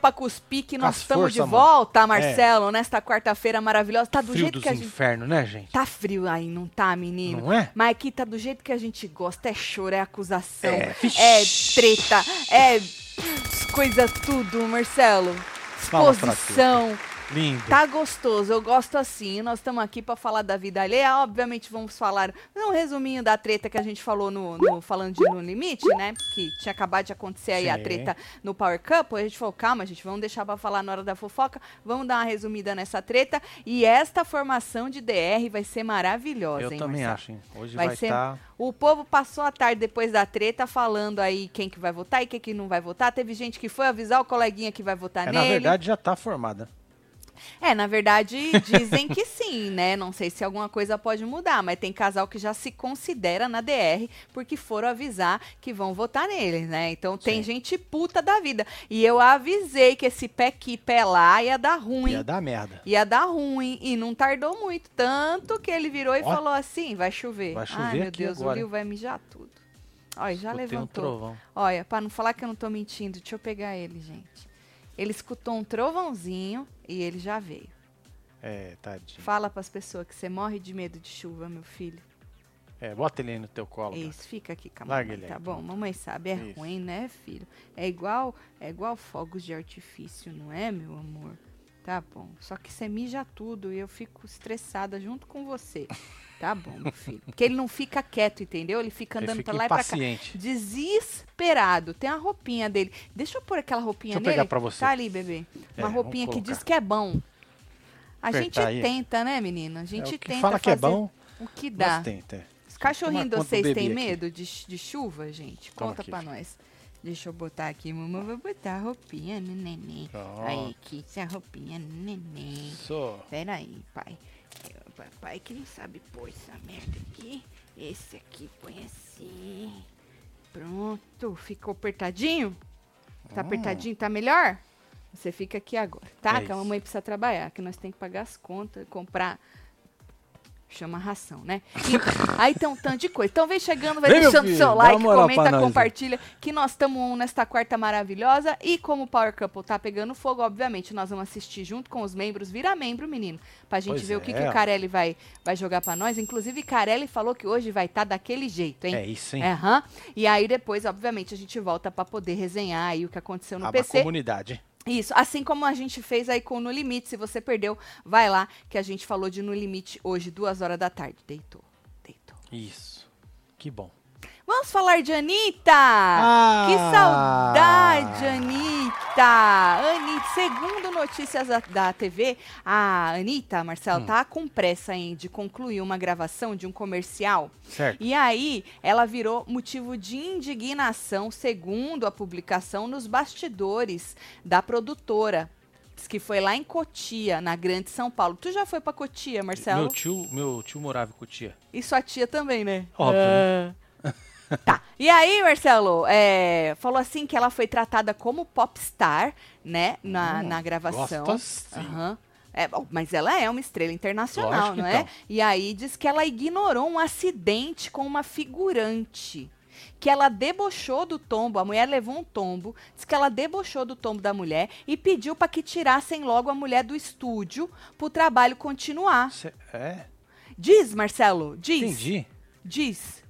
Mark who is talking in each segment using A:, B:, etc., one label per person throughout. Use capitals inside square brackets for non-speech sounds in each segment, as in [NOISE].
A: pra cuspir que nós estamos de
B: mano.
A: volta, Marcelo, nesta quarta-feira maravilhosa. Tá do
B: Frio
A: jeito que a gente.
B: infernos, né, gente?
A: Tá frio aí, não tá, menino?
B: Não é?
A: Mas aqui tá do jeito que a gente gosta. É choro, é acusação,
B: É,
A: é, treta, é coisa tudo, Marcelo. Exposição.
B: Lindo.
A: Tá gostoso, eu gosto assim. Nós estamos aqui pra falar da vida alheia. Obviamente, vamos falar um resuminho da treta que a gente falou no, no- falando de No Limite, né? Que tinha acabado de acontecer aí a
B: Sim.
A: treta no Power Cup. Aí a gente falou, calma, gente, vamos deixar pra falar na hora da fofoca. Vamos dar uma resumida nessa treta. E esta formação de DR vai ser maravilhosa,
B: Eu
A: hein,
B: também
A: Marcelo?
B: acho, hein? Hoje
A: Vai
B: vai
A: ser-
B: estar.
A: O povo passou a tarde depois da treta falando aí quem que vai votar e quem que não vai votar. Teve gente que foi avisar o coleguinha que vai votar
B: É,
A: nele.
B: na verdade, já tá formada.
A: É, na verdade, dizem que sim, né? Não sei se alguma coisa pode mudar, mas tem casal que já se considera na DR porque foram avisar que vão votar neles, né? Então tem
B: Sim.
A: gente puta da vida. E eu avisei que esse pé aqui, pé lá ia dar ruim.
B: Ia dar merda.
A: Ia dar ruim e não tardou muito. Tanto que ele virou e
B: Ó.
A: falou assim: vai chover.
B: Vai
A: Ai,
B: chover
A: meu
B: aqui
A: Deus,
B: agora.
A: o Lio vai mijar tudo. Olha, já
B: Escutei um
A: levantou.
B: trovão.
A: Olha, pra não falar que eu não tô mentindo, deixa eu pegar ele, gente. Ele escutou um trovãozinho e ele já veio.
B: É, tadinho.
A: Fala pras pessoas que você morre de medo de chuva, meu filho.
B: É, bota ele aí no teu colo. cara.
A: Isso, fica aqui com a
B: Larga
A: mamãe, tá bom? Mamãe sabe, é
B: Isso.
A: ruim, né, filho? É igual, é igual fogos de artifício, não é, meu amor? Tá bom. Só que você mija tudo e eu fico estressada junto com você. Tá bom, meu filho. Porque ele não fica quieto, entendeu? Ele fica
B: Ele
A: andando
B: fica
A: pra lá e pra cá.
B: impaciente.
A: Desesperado. Tem a roupinha dele. Deixa eu pôr aquela roupinha
B: Deixa eu
A: nele.
B: pegar pra você.
A: Tá ali, bebê.
B: É,
A: Uma
B: vamos
A: roupinha que diz que é bom. A gente
B: aí.
A: tenta, né, menina? A
B: É,
A: gente
B: que
A: tenta
B: fala que é bom,
A: o que dá.
B: mas tenta.
A: Os cachorrinhos de vocês têm medo de, de chuva, gente?
B: Toma
A: Conta
B: aqui.
A: pra nós. Deixa eu botar aqui, mamãe vai botar a roupinha no neném.
B: Pronto.
A: Aí, aqui, essa roupinha no neném.
B: Isso.
A: Pera aí, pai. Papai que não sabe pôr essa merda aqui. Esse aqui põe assim. Pronto. Ficou apertadinho? Tá
B: Hum.
A: apertadinho? Tá melhor? Você fica aqui agora, tá?
B: É
A: que a mamãe precisa trabalhar, que nós temos que pagar as contas, comprar. Chama ração, né? Então, [LAUGHS] aí tem um tanto de coisa. Então vem chegando, vai
B: Vem,
A: deixando
B: filho,
A: seu like, comenta,
B: nós,
A: compartilha, que nós estamos nesta quarta maravilhosa. E como o Power Couple tá pegando fogo, obviamente, nós vamos assistir junto com os membros. Vira membro, menino, pra gente
B: Pois
A: ver o que,
B: é.
A: que o Carelli vai, vai jogar pra nós. Inclusive, Carelli falou que hoje vai estar daquele jeito, hein?
B: É isso, hein?
A: Aham. E aí depois, obviamente, a gente volta pra poder resenhar aí o que aconteceu no
B: Aba
A: PC.
B: comunidade.
A: Isso, assim como a gente fez aí com No Limite. Se você perdeu, vai lá, que a gente falou de No Limite hoje, duas horas da tarde. Deitou, deitou.
B: Isso. Que bom.
A: Vamos falar de Anitta!
B: Ah!
A: Que saudade, Anitta! Anitta, segundo notícias da, da TV, a Anitta, Marcelo,
B: Hum.
A: tá com pressa hein, de concluir uma gravação de um comercial
B: Certo.
A: e aí, ela virou motivo de indignação, segundo a publicação, nos bastidores da produtora. Diz que foi lá em Cotia, na Grande São Paulo. Tu já foi pra Cotia, Marcelo?
B: Meu tio, meu tio morava em Cotia.
A: E sua tia também, né?
B: Óbvio,
A: É. Tá. E aí, Marcelo, é, falou assim que ela foi tratada como popstar, né, na,
B: Hum,
A: na gravação.
B: Gosta sim.
A: Aham. É, mas ela é uma estrela internacional, não é?
B: então.
A: E aí diz que ela ignorou um acidente com uma figurante. Que ela debochou do tombo, a mulher levou um tombo, diz que ela debochou do tombo da mulher e pediu para que tirassem logo a mulher do estúdio pro trabalho continuar.
B: Cê- é?
A: Diz, Marcelo, diz.
B: Entendi.
A: Diz.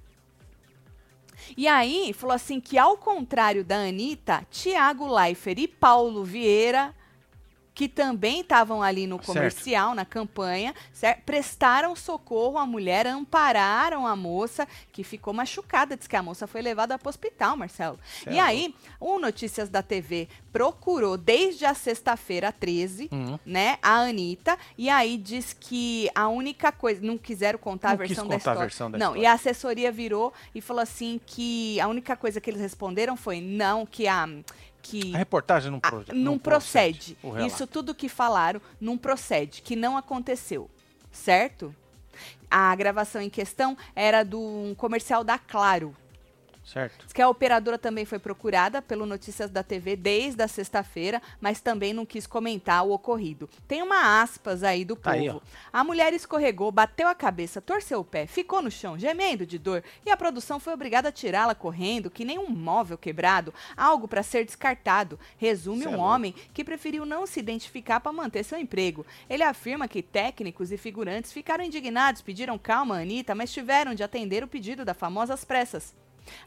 A: E aí, falou assim que ao contrário da Anitta, Tiago Leifert e Paulo Vieira, que também estavam ali no
B: Certo.
A: comercial, na campanha, certo? prestaram socorro à mulher, ampararam a moça, que ficou machucada. Diz que a moça foi levada para o hospital, Marcelo.
B: Cê
A: e aí, o Notícias da TV procurou desde a sexta-feira 13
B: Uhum.
A: né, a Anitta, e aí diz que a única coisa, não quiseram contar
B: Não
A: a versão
B: contar a versão da
A: não,
B: história.
A: e a assessoria virou e falou assim que a única coisa que eles responderam foi não, que a que
B: A reportagem não,
A: a-
B: pro,
A: não procede.
B: relato.
A: Isso tudo que falaram não procede, que não aconteceu, certo? A gravação em questão era de um comercial da Claro,
B: Certo.
A: Diz que a operadora também foi procurada pelo Notícias da TV desde a sexta-feira, mas também não quis comentar o ocorrido. Tem uma aspas aí do
B: Tá
A: povo.
B: aí,
A: a mulher escorregou, bateu a cabeça, torceu o pé, ficou no chão, gemendo de dor, e a produção foi obrigada a tirá-la correndo, que nem um móvel quebrado, algo para ser descartado. Resume
B: Cê é
A: um homem que preferiu não se identificar para manter seu emprego. Ele afirma que técnicos e figurantes ficaram indignados, pediram calma Anitta, mas tiveram de atender o pedido da famosa às pressas.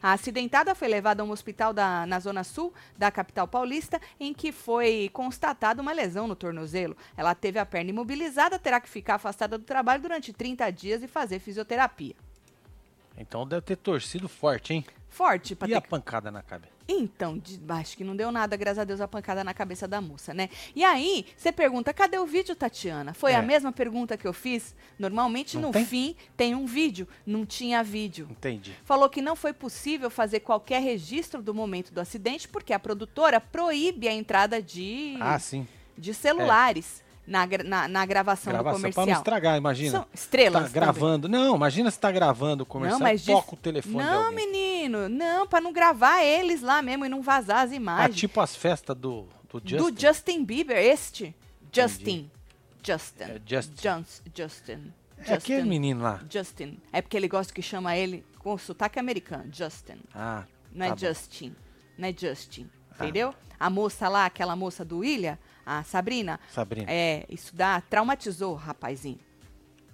A: A acidentada foi levada a um hospital da- na zona sul da capital paulista, em que foi constatada uma lesão no tornozelo. Ela teve a perna imobilizada, terá que ficar afastada do trabalho durante 30 dias e fazer fisioterapia.
B: Então deve ter torcido forte, hein?
A: Forte,
B: E
A: ter
B: a pancada na cabeça?
A: Então, de- acho que não deu nada, graças a Deus, a pancada na cabeça da moça, né? E aí, você pergunta, cadê o vídeo, Tatiana? Foi
B: É.
A: a mesma pergunta que eu fiz? Normalmente,
B: Não
A: no
B: tem?
A: fim, tem um vídeo. Não tinha vídeo.
B: Entendi.
A: Falou que não foi possível fazer qualquer registro do momento do acidente, porque a produtora proíbe a entrada de,
B: Ah, sim.
A: de celulares na, na, na gravação, do
B: Gravação pra não
A: comercial.
B: estragar, imagina.
A: São estrelas.
B: Tá
A: também.
B: gravando. Não, imagina se tá gravando o comercial
A: Não, mas
B: e
A: diz-
B: toca o telefone
A: Não, menino, não, pra não gravar eles lá mesmo e não vazar as
B: Ah,
A: imagens.
B: tipo as festas do, do Justin.
A: Do Justin Bieber, este. Justin. Justin.
B: É, Justin.
A: Jans- Justin.
B: É aquele
A: Justin.
B: menino lá.
A: Justin. É porque ele gosta que chama ele com sotaque americano. Justin.
B: Ah,
A: Não é
B: tá bom.
A: Justin. Não é Justin.
B: Ah.
A: Entendeu? A moça lá, aquela moça do Ilha, a Sabrina,
B: Sabrina.
A: é, isso dá, traumatizou o rapazinho.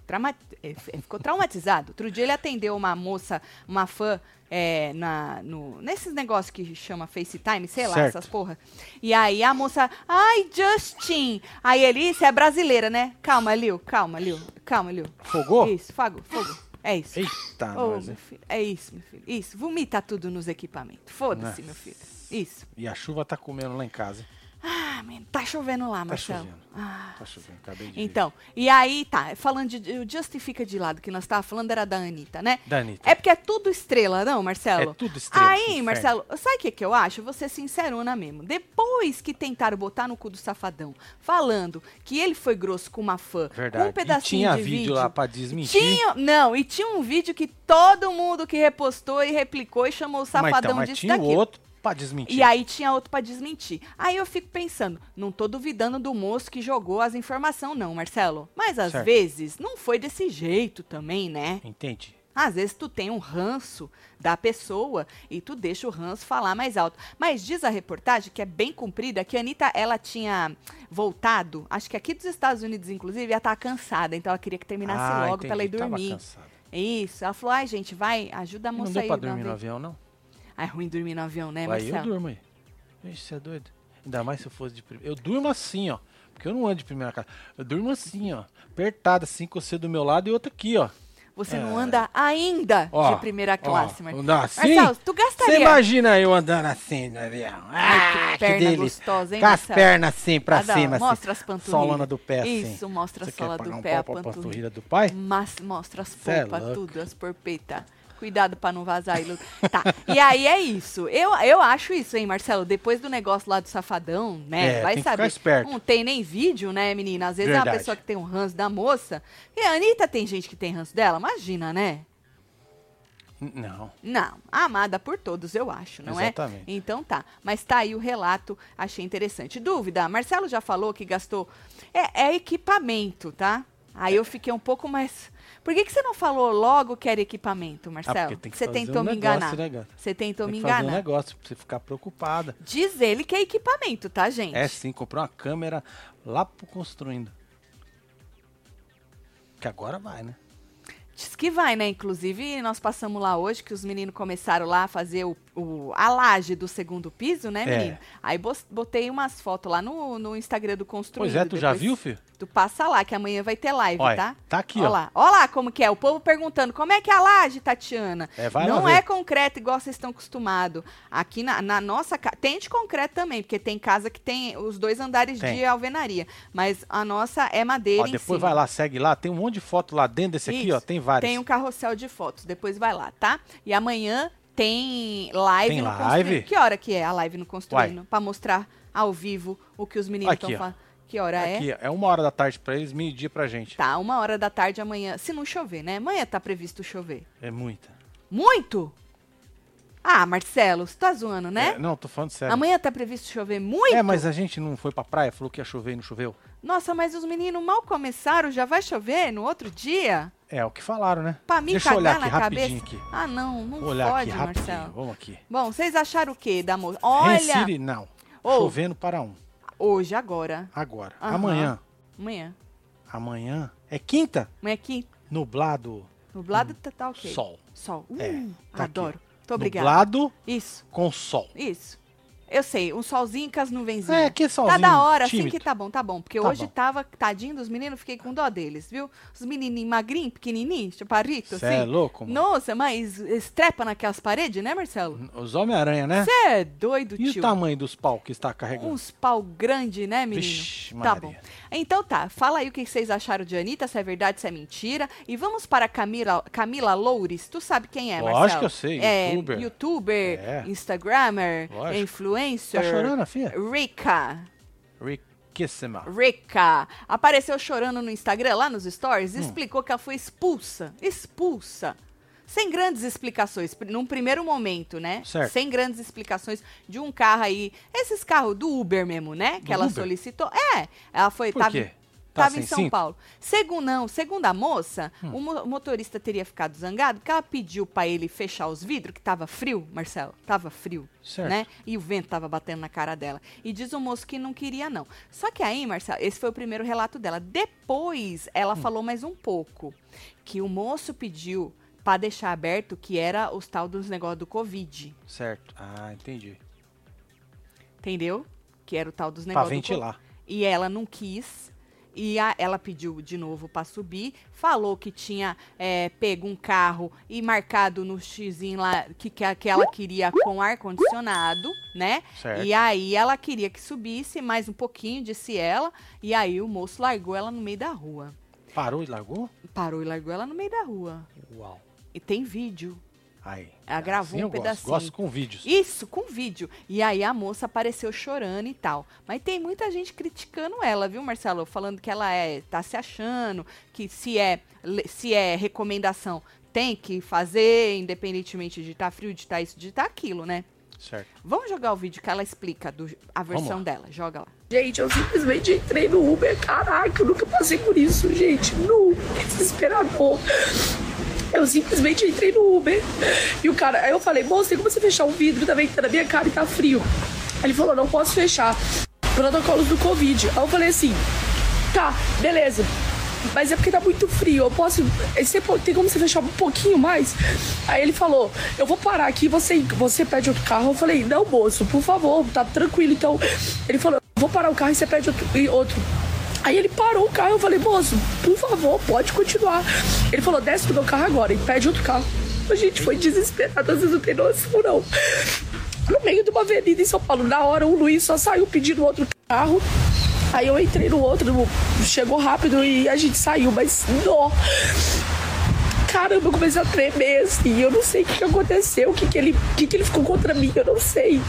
A: Trauma- f- ele ficou traumatizado. Outro dia ele atendeu uma moça, uma fã, é, na, no, nesses negócios que chama FaceTime, sei lá,
B: Certo.
A: essas porra. E aí a moça, ai, Justin. Aí ele, isso é brasileira, né? Calma, Lil, calma, Lil, calma, Lil.
B: Fogou?
A: Isso, fogo, fogo. É isso.
B: Eita, nós,
A: meu filho, é isso, meu filho. Isso, vomita tudo nos equipamentos. Foda-se, meu filho. Isso.
B: E a chuva tá comendo lá em casa.
A: Ah, menino, tá chovendo lá,
B: Tá
A: Marcelo.
B: chovendo.
A: Ah.
B: Tá chovendo, acabei de ver.
A: Então, e aí, tá, falando de. O Justifica de lado, que nós tava falando era da Anitta, né?
B: Da Anitta.
A: É porque é tudo estrela, não, Marcelo?
B: É tudo estrela,
A: Aí. Marcelo, sabe o que, que eu acho? Ser sincerona mesmo. Depois que tentaram botar no cu do safadão, falando que ele foi grosso com uma fã,
B: Verdade.
A: com um pedacinho
B: e tinha
A: de
B: vídeo, lá pra desmentir.
A: Tinha, não, e tinha um vídeo que todo mundo que repostou e replicou e chamou o
B: mas,
A: safadão
B: então, mas
A: disso
B: tinha
A: daquilo.
B: outro pra desmentir.
A: E aí tinha outro pra desmentir. Aí eu fico pensando, não tô duvidando do moço que jogou as informações não, Marcelo. Mas às
B: Certo.
A: vezes não foi desse jeito também, né?
B: Entendi.
A: Às vezes tu tem um ranço da pessoa e tu deixa o ranço falar mais alto. Mas diz a reportagem, que é bem comprida, que a Anitta, ela tinha voltado, acho que aqui dos Estados Unidos, inclusive, ela tava cansada. Então ela queria que terminasse
B: ah,
A: logo pra ela ir
B: entendi. Tava
A: dormir.
B: cansado.
A: Isso. Ela falou, ai gente, vai, ajuda a moça
B: não deu
A: aí.
B: pra
A: de uma
B: dormir no
A: vez."
B: avião, não?
A: Ah, É ruim dormir no avião, né,
B: Aí eu
A: Marcelo?
B: durmo aí. Ixi, você é doido? Ainda mais se eu fosse de primeira. Eu durmo assim, ó. Porque eu não ando de primeira classe. Eu durmo assim, ó. Apertado, assim, com você do meu lado e outro aqui, ó.
A: Você
B: É.
A: não anda ainda
B: Ó,
A: de primeira classe,
B: ó,
A: Marcelo.
B: andar assim?
A: Marcelo, tu
B: Você
A: gastaria...
B: imagina eu andando assim no avião.
A: Ai,
B: Ah,
A: que perna
B: delícia.
A: gostosa, hein,
B: Com as
A: Marcelo?
B: pernas assim, pra
A: Ah,
B: cima, assim.
A: Mostra as panturrilhas.
B: Solona do pé, assim.
A: Isso, mostra
B: Você
A: a sola do
B: pagar um
A: pé, a panturrilha.
B: do pai?
A: Mas mostra as
B: é
A: polpas,
B: louco.
A: tudo, as porpetas. Cuidado pra não vazar aí. Lu- Tá, e aí é isso. Eu, eu acho isso, hein, Marcelo? Depois do negócio lá do Safadão, né?
B: É,
A: vai
B: tem que
A: saber.
B: ficar esperto.
A: Não tem nem vídeo, né, menina? Às vezes é uma
B: Verdade.
A: pessoa que tem um ranço da moça. E a Anitta tem gente que tem ranço dela? Imagina, né?
B: Não.
A: Não, amada por todos, eu acho, não
B: Exatamente.
A: é? Então tá. Mas tá aí o relato, achei interessante. Dúvida, Marcelo já falou que gastou. É, é equipamento, tá? Aí eu fiquei um pouco mais. Por que, que você não falou logo que era equipamento,
B: Ah,
A: Marcelo?
B: porque tem que
A: você tentou
B: um
A: me
B: negócio,
A: enganar.
B: né, gata?
A: Você tentou
B: Tem
A: me
B: que fazer um
A: enganar.
B: negócio pra você ficar preocupada.
A: Diz ele que é equipamento, tá, gente?
B: É sim, comprou uma câmera lá pro construindo. Que agora vai, né?
A: Diz que vai, né? Inclusive, nós passamos lá hoje, que os meninos começaram lá a fazer o, o- a laje do segundo piso, né,
B: É.
A: menino? Aí bos- botei umas fotos lá no, no Instagram do Construído.
B: Pois é, tu já viu, filho?
A: Tu passa lá, que amanhã vai ter live,
B: Olha,
A: tá?
B: tá aqui,
A: Ó
B: ó.
A: lá. Ó lá como que é. O povo perguntando, como é que é a laje, Tatiana?
B: É, vai lá
A: Não
B: ver.
A: é concreto igual vocês estão acostumados. Aqui na, na nossa casa... Tem de concreto também, porque tem casa que tem os dois andares
B: Tem.
A: de alvenaria. Mas a nossa é madeira
B: Ó, depois vai lá, segue lá. Tem um monte de foto lá dentro desse aqui,
A: Isso.
B: ó. Tem vários.
A: Tem um carrossel de fotos. Depois vai lá, tá? E amanhã tem live
B: Tem
A: no
B: live?
A: Construindo. Que hora que é a live no Construindo? Pra mostrar ao vivo o que os meninos estão falando. Que hora é?
B: Aqui, é uma hora da tarde pra eles, meio-dia pra gente.
A: Tá, uma hora da tarde amanhã. Se não chover, né? Amanhã tá previsto chover.
B: É muita.
A: Muito? Ah, Marcelo, você tá zoando, né?
B: É, não, tô falando sério.
A: Amanhã tá previsto chover muito?
B: É, mas a gente não foi pra praia, falou que ia chover e não choveu.
A: Nossa, mas os meninos mal começaram, já vai chover no outro dia?
B: É, o que falaram, né?
A: Pra mim
B: Deixa eu olhar
A: cagar
B: aqui
A: na
B: rapidinho
A: cabeça?
B: aqui.
A: Ah, não, não
B: Vou olhar
A: pode,
B: aqui rapidinho.
A: Marcelo.
B: Vamos aqui.
A: Bom, vocês acharam o que da moça? Olha,
B: Recife, não.
A: Ô.
B: Chovendo para um.
A: hoje, agora,
B: Agora.
A: Aham.
B: Amanhã.
A: amanhã.
B: Amanhã. É quinta?
A: Amanhã aqui,
B: Nublado.
A: nublado tá, tá ok.
B: Sol.
A: Sol. Uh,
B: É, tá
A: adoro.
B: aqui.
A: Muito obrigada.
B: Nublado
A: Isso,
B: com sol.
A: isso. Eu sei, um solzinho com as nuvenzinhas.
B: É, que
A: Tá
B: solzinho
A: da hora, assim
B: tímido.
A: que tá bom, tá bom. Porque
B: Tá
A: hoje
B: bom.
A: tava, tadinho dos meninos, fiquei com dó deles, viu? Os menininhos magrinhos, pequenininhos, chaparrito,
B: Cê
A: assim.
B: é louco, mano.
A: Nossa, mas estrepa naquelas paredes, né, Marcelo?
B: Os Homem-Aranha, né?
A: Você é doido,
B: E o
A: tio.
B: tamanho dos pau que está carregando?
A: Uns pau grande, né, menino?
B: Vixe,
A: tá
B: Maria.
A: bom. Então tá, fala aí o que vocês acharam de Anitta, se é verdade, se é mentira. E vamos para Camila, Camila Loures. Tu sabe quem é,
B: Lógico
A: Marcelo?
B: que eu sei,
A: É,
B: youtuber.
A: youtuber,
B: É.
A: Instagrammer,
B: Lógico.
A: influencer.
B: Tá chorando, filha?
A: Rica.
B: Riquíssima.
A: Rica apareceu chorando no Instagram, lá nos
B: Hum.
A: stories, e explicou que ela foi expulsa. Expulsa. Sem grandes explicações, num primeiro momento, né?
B: Certo.
A: Sem grandes explicações de um carro aí. Esses carros do Uber mesmo, né? Que
B: Do
A: ela
B: Uber?
A: solicitou. É, ela foi.
B: Por
A: tava,
B: quê? Tá
A: Tava
B: sem
A: em São
B: cinto? Hum.
A: Paulo. Segundo, não, segundo a moça, o mo- motorista teria ficado zangado porque ela pediu pra ele fechar os vidros, que tava frio, Marcelo. Tava frio
B: Certo.
A: né? E o vento tava batendo na cara dela. E diz o moço que não queria, não. Só que aí, Marcelo, esse foi o primeiro relato dela. Depois, ela falou mais um pouco. Que o moço pediu pra deixar aberto que era os tal dos negócios do Covid.
B: Certo. Ah, entendi.
A: Entendeu? Que era o tal dos negócios do
B: ventilar.
A: Covid. E ela não quis. E a- ela pediu de novo pra subir. Falou que tinha é, pego um carro e marcado no xizinho lá que, que, que ela queria com ar-condicionado, né?
B: Certo.
A: E aí ela queria que subisse mais um pouquinho, disse ela. E aí o moço largou ela no meio da rua.
B: Parou e largou?
A: Parou e largou ela no meio da rua.
B: Uau.
A: E tem vídeo.
B: Aí.
A: Ela gravou
B: Assim
A: um
B: eu gosto.
A: pedacinho.
B: Gosto com vídeos.
A: Isso, com vídeo. E aí a moça apareceu chorando e tal. Mas tem muita gente criticando ela, viu, Marcelo? Falando que ela é, tá se achando, que se é, se é recomendação, tem que fazer, independentemente de estar frio, de estar isso, de estar aquilo, né?
B: Certo.
A: Vamos jogar o vídeo que ela explica do, a versão dela. Joga lá.
C: Gente, eu simplesmente entrei no Uber. Caraca, eu nunca passei por isso, gente. Nunca. Que desesperador. Eu simplesmente entrei no Uber. E o cara, aí eu falei, moça, tem como você fechar o vidro? Tá ventando na minha cara e tá frio. Ele falou, não posso fechar. Protocolos do Covid. Aí eu falei assim, tá, beleza. Mas é porque tá muito frio, eu posso. Você po- tem como você fechar um pouquinho mais? Aí ele falou: Eu vou parar aqui, você, você pede outro carro. Eu falei: Não, moço, por favor, tá tranquilo. Então, ele falou: vou parar o carro e você pede outro. E outro. Aí ele parou o carro, eu falei, moço, por favor, pode continuar. Ele falou, desce do meu carro agora e pede outro carro. A gente foi desesperado, vocês não tem noção, não. No meio de uma avenida em São Paulo, na hora o Luiz só saiu pedindo outro carro. Aí eu entrei no outro, chegou rápido e a gente saiu, mas nó. Caramba, eu comecei a tremer assim, eu não sei o que, que aconteceu, o que, que, ele, o que, que ele ficou contra mim, eu não sei.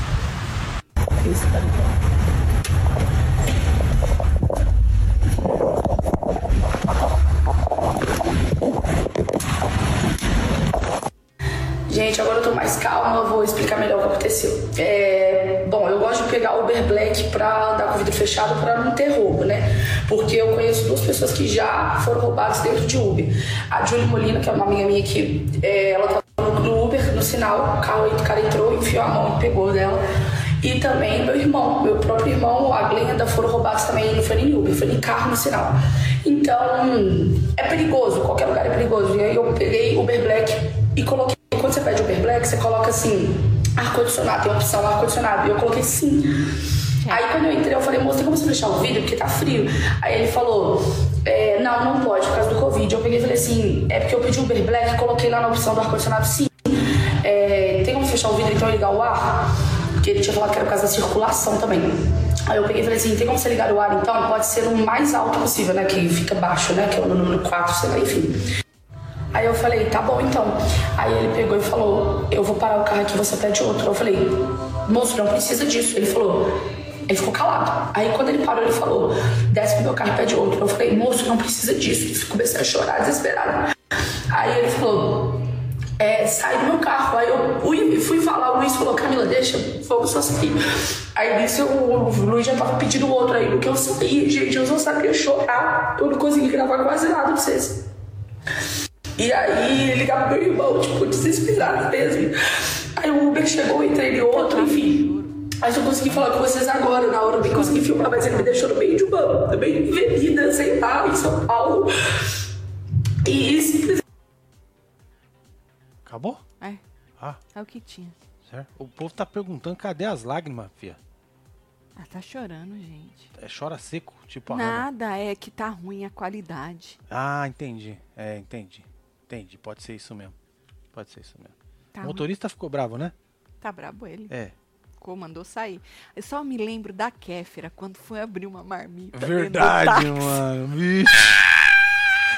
C: Gente, agora eu tô mais calma, vou explicar melhor o que aconteceu. É, bom, eu gosto de pegar Uber Black pra andar com o vidro fechado pra não ter roubo, né? Porque eu conheço duas pessoas que já foram roubadas dentro de Uber. A Julie Molina, que é uma amiga minha que é, ela tava no Uber, no sinal, o carro, o cara entrou, enfiou a mão e pegou dela. E também meu irmão, meu próprio irmão, a Glenda, foram roubados também, não foi nem Uber, foi nem carro no sinal. Então, é perigoso, qualquer lugar é perigoso. E aí eu peguei Uber Black e coloquei quando você pede Uber Black, você coloca assim, ar-condicionado, tem opção ar-condicionado. E eu coloquei sim. Aí quando eu entrei, eu falei, moço, tem como você fechar o vidro? Porque tá frio. Aí ele falou, é, não, não pode, por causa do Covid. Eu peguei e falei assim, é porque eu pedi Uber Black, coloquei lá na opção do ar-condicionado sim. É, tem como fechar o vidro então e ligar o ar? Porque ele tinha falado que era por causa da circulação também. Aí eu peguei e falei assim, tem como você ligar o ar então? Pode ser o mais alto possível, né? Que fica baixo, né? Que é o número 4, sei lá, enfim. Aí eu falei, tá bom então. Aí ele pegou e falou, eu vou parar o carro aqui, você pede outro. Eu falei, moço, não precisa disso. Ele falou, ele ficou calado. Aí quando ele parou, ele falou, desce pro meu carro e pede outro. Eu falei, moço, não precisa disso. Eu comecei a chorar, desesperado. Aí ele falou, é, sai do meu carro. Aí eu fui, fui falar, o Luiz falou, Camila, deixa, vamos só sair. Aí o, Luiz já tava pedindo outro aí. No que eu saí, gente, eu só sabia chorar. Eu não consegui gravar quase nada pra vocês. E aí ligava pro meu irmão, tipo, desesperado mesmo. Aí o Uber chegou, entrei em outro, enfim. Aí eu consegui falar com vocês agora, na hora eu nem consegui filmar, mas ele me deixou no meio de uma, de avenida, sei lá, em São Paulo. E simplesmente
B: Acabou?
A: É,
B: Ah,
A: é o que tinha.
B: certo. O povo tá perguntando cadê as lágrimas, fia.
A: Ah, tá chorando, gente.
B: É, chora seco, tipo a Hannah.
A: Nada, é que tá ruim a qualidade.
B: Ah, entendi. É, entendi. Entendi. Pode ser isso mesmo. Pode ser isso mesmo.
A: Tá,
B: o motorista ficou bravo, né?
A: tá brabo ele.
B: É.
A: Ficou, mandou sair. Eu só me lembro da Kéfera quando foi abrir uma marmita.
B: Verdade, mano. Vixe.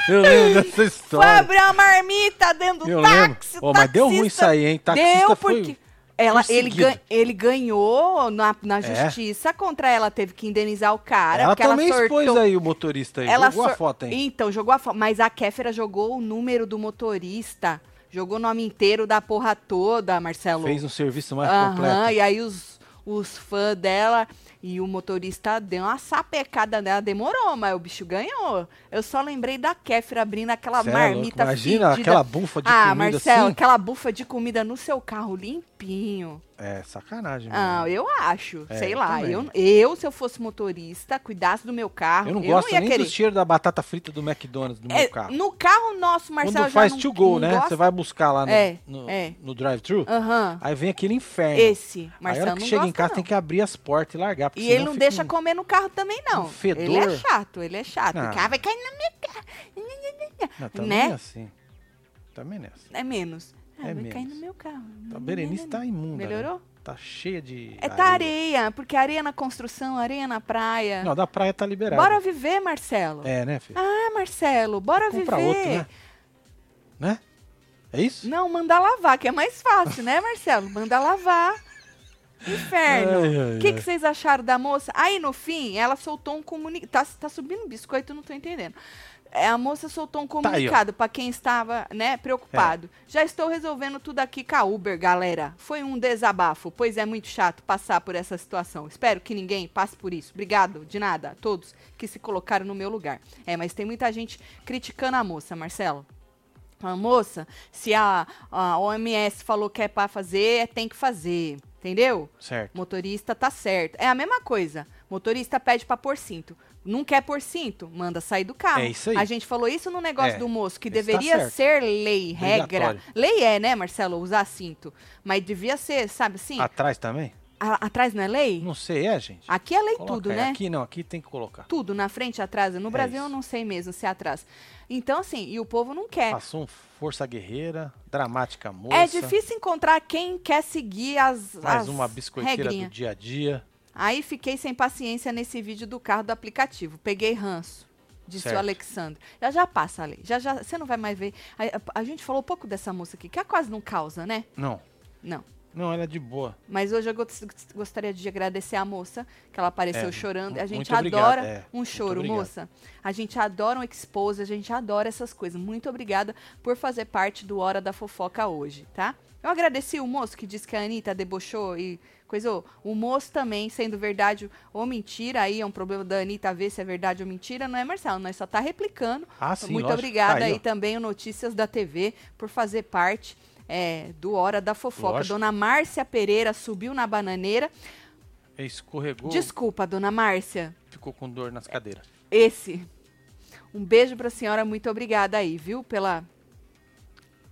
B: Eu lembro dessa
A: Foi
B: história.
A: abrir uma marmita dentro do
B: Eu lembro. Ô, mas deu ruim isso aí, hein? Taxista
A: Deu
B: foi
A: porque ela, ele, gan- ele ganhou na, na
B: É.
A: justiça contra ela, teve que indenizar o cara.
B: Ela também
A: ela
B: expôs
A: sortou.
B: aí o motorista aí.
A: Ela
B: Jogou a
A: sor-
B: foto aí.
A: Então, jogou a foto. Mas a Kéfera jogou o número do motorista. Jogou o nome inteiro da porra toda, Marcelo.
B: Fez um serviço mais completo.
A: e aí os, os fãs dela e o motorista deu uma sapecada nela. Demorou, mas o bicho ganhou. Eu só lembrei da Kéfera abrindo aquela
B: Cê é
A: marmita
B: Imagina
A: fedida.
B: aquela bufa de
A: ah,
B: comida
A: Marcelo,
B: assim.
A: aquela bufa de comida no seu carro limpinho.
B: É, sacanagem.
A: Ah,
B: mesmo.
A: eu acho.
B: É,
A: sei
B: eu
A: lá. Eu, eu, se eu fosse motorista, cuidasse do meu carro.
B: Eu não gosto
A: ia
B: nem
A: querer.
B: do cheiro da batata frita do McDonald's no
A: É,
B: meu carro.
A: No carro nosso, Marcelo,
B: Quando
A: já
B: faz
A: não,
B: to go,
A: não
B: né?
A: gosta.
B: Você vai buscar lá no,
A: É,
B: no,
A: é.
B: no drive-thru.
A: Aham.
B: Aí vem aquele inferno.
A: Esse,
B: Aí a
A: Marcelo
B: hora que
A: não
B: chega
A: gosta,
B: em casa
A: não.
B: tem que abrir as portas e largar.
A: E ele não
B: fica
A: deixa comer no carro também, não.
B: um fedor.
A: Ele é chato, ele é chato.
B: Ah.
A: O cara vai cair na minha cara. [LAUGHS]
B: Não, também
A: né?
B: é assim. Também é assim.
A: É menos. Ah,
B: É
A: vai cair
B: menos.
A: no meu carro.
B: A Berenice tá imunda. né?
A: Melhorou?
B: Tá cheia de.
A: É tá areia, porque areia na construção, areia na praia.
B: Não, da praia tá liberado.
A: Bora viver, Marcelo.
B: É, né, filho?
A: Ah, Marcelo, bora
B: Compra
A: viver.
B: outro, né? Né? É isso?
A: Não, mandar lavar, que é mais fácil, né, Marcelo? Manda lavar. Inferno. O que, que vocês acharam da moça? Aí, no fim, ela soltou um comunicado. Tá, tá subindo biscoito, eu não tô entendendo. É, a moça soltou um
B: Tá
A: comunicado pra quem estava, né, preocupado.
B: É.
A: Já estou resolvendo tudo aqui com a Uber, galera. Foi um desabafo, pois é muito chato passar por essa situação. Espero que ninguém passe por isso. Obrigado, de nada, a todos que se colocaram no meu lugar. É, mas tem muita gente criticando a moça, Marcelo. A moça, se a, a OMS falou que é pra fazer, tem que fazer. Entendeu?
B: Certo.
A: Motorista tá certo. É a mesma coisa. Motorista pede pra pôr cinto. Não quer pôr cinto? Manda sair do carro.
B: É isso aí.
A: A gente falou isso no negócio
B: É,
A: do moço, que
B: esse tá
A: deveria
B: certo.
A: ser lei, regra. Lei é, né, Marcelo, usar cinto. Mas devia ser, sabe assim?
B: Atrás também?
A: A- atrás não é lei?
B: Não sei, é, gente?
A: Aqui é lei
B: Coloca
A: tudo,
B: aí.
A: né?
B: Aqui não, aqui tem que colocar.
A: Tudo, na frente, atrás. No Brasil eu
B: É isso.
A: não sei mesmo se é atrás. Então, assim, e o povo não quer.
B: Passou um Força Guerreira, Dramática Moça.
A: É difícil encontrar quem quer seguir as,
B: Mais
A: as
B: uma biscoiteira
A: regrinhas.
B: do dia a dia.
A: Aí fiquei sem paciência nesse vídeo do carro do aplicativo. Peguei ranço. Disse
B: Certo.
A: o Alexandre. Já já passa, Ale. Já já. Você não vai mais ver. A, a- a gente falou pouco dessa moça aqui, que ela quase não causa, né?
B: Não,
A: Não.
B: Não, ela é de boa.
A: Mas hoje eu gos- gostaria de agradecer a moça, que ela apareceu
B: É,
A: chorando. A gente
B: obrigado,
A: adora
B: é,
A: um choro, moça. A gente adora um expose, a gente adora essas coisas. Muito obrigada por fazer parte do Hora da Fofoca hoje, tá? Eu agradeci o moço que disse que a Anitta debochou e coisou. O moço também, sendo verdade ou mentira, aí é um problema da Anitta ver se é verdade ou mentira, não é, Marcelo? Nós só tá replicando.
B: Ah, sim,
A: Muito
B: lógico.
A: obrigada
B: Aí,
A: aí,
B: ó.
A: também o Notícias da TV por fazer parte é, do Hora da Fofoca.
B: Lógico.
A: Dona Márcia Pereira subiu na bananeira.
B: Escorregou,
A: Desculpa, dona Márcia.
B: ficou com dor nas cadeiras.
A: Esse. Um beijo pra senhora, muito obrigada aí, viu? Pela,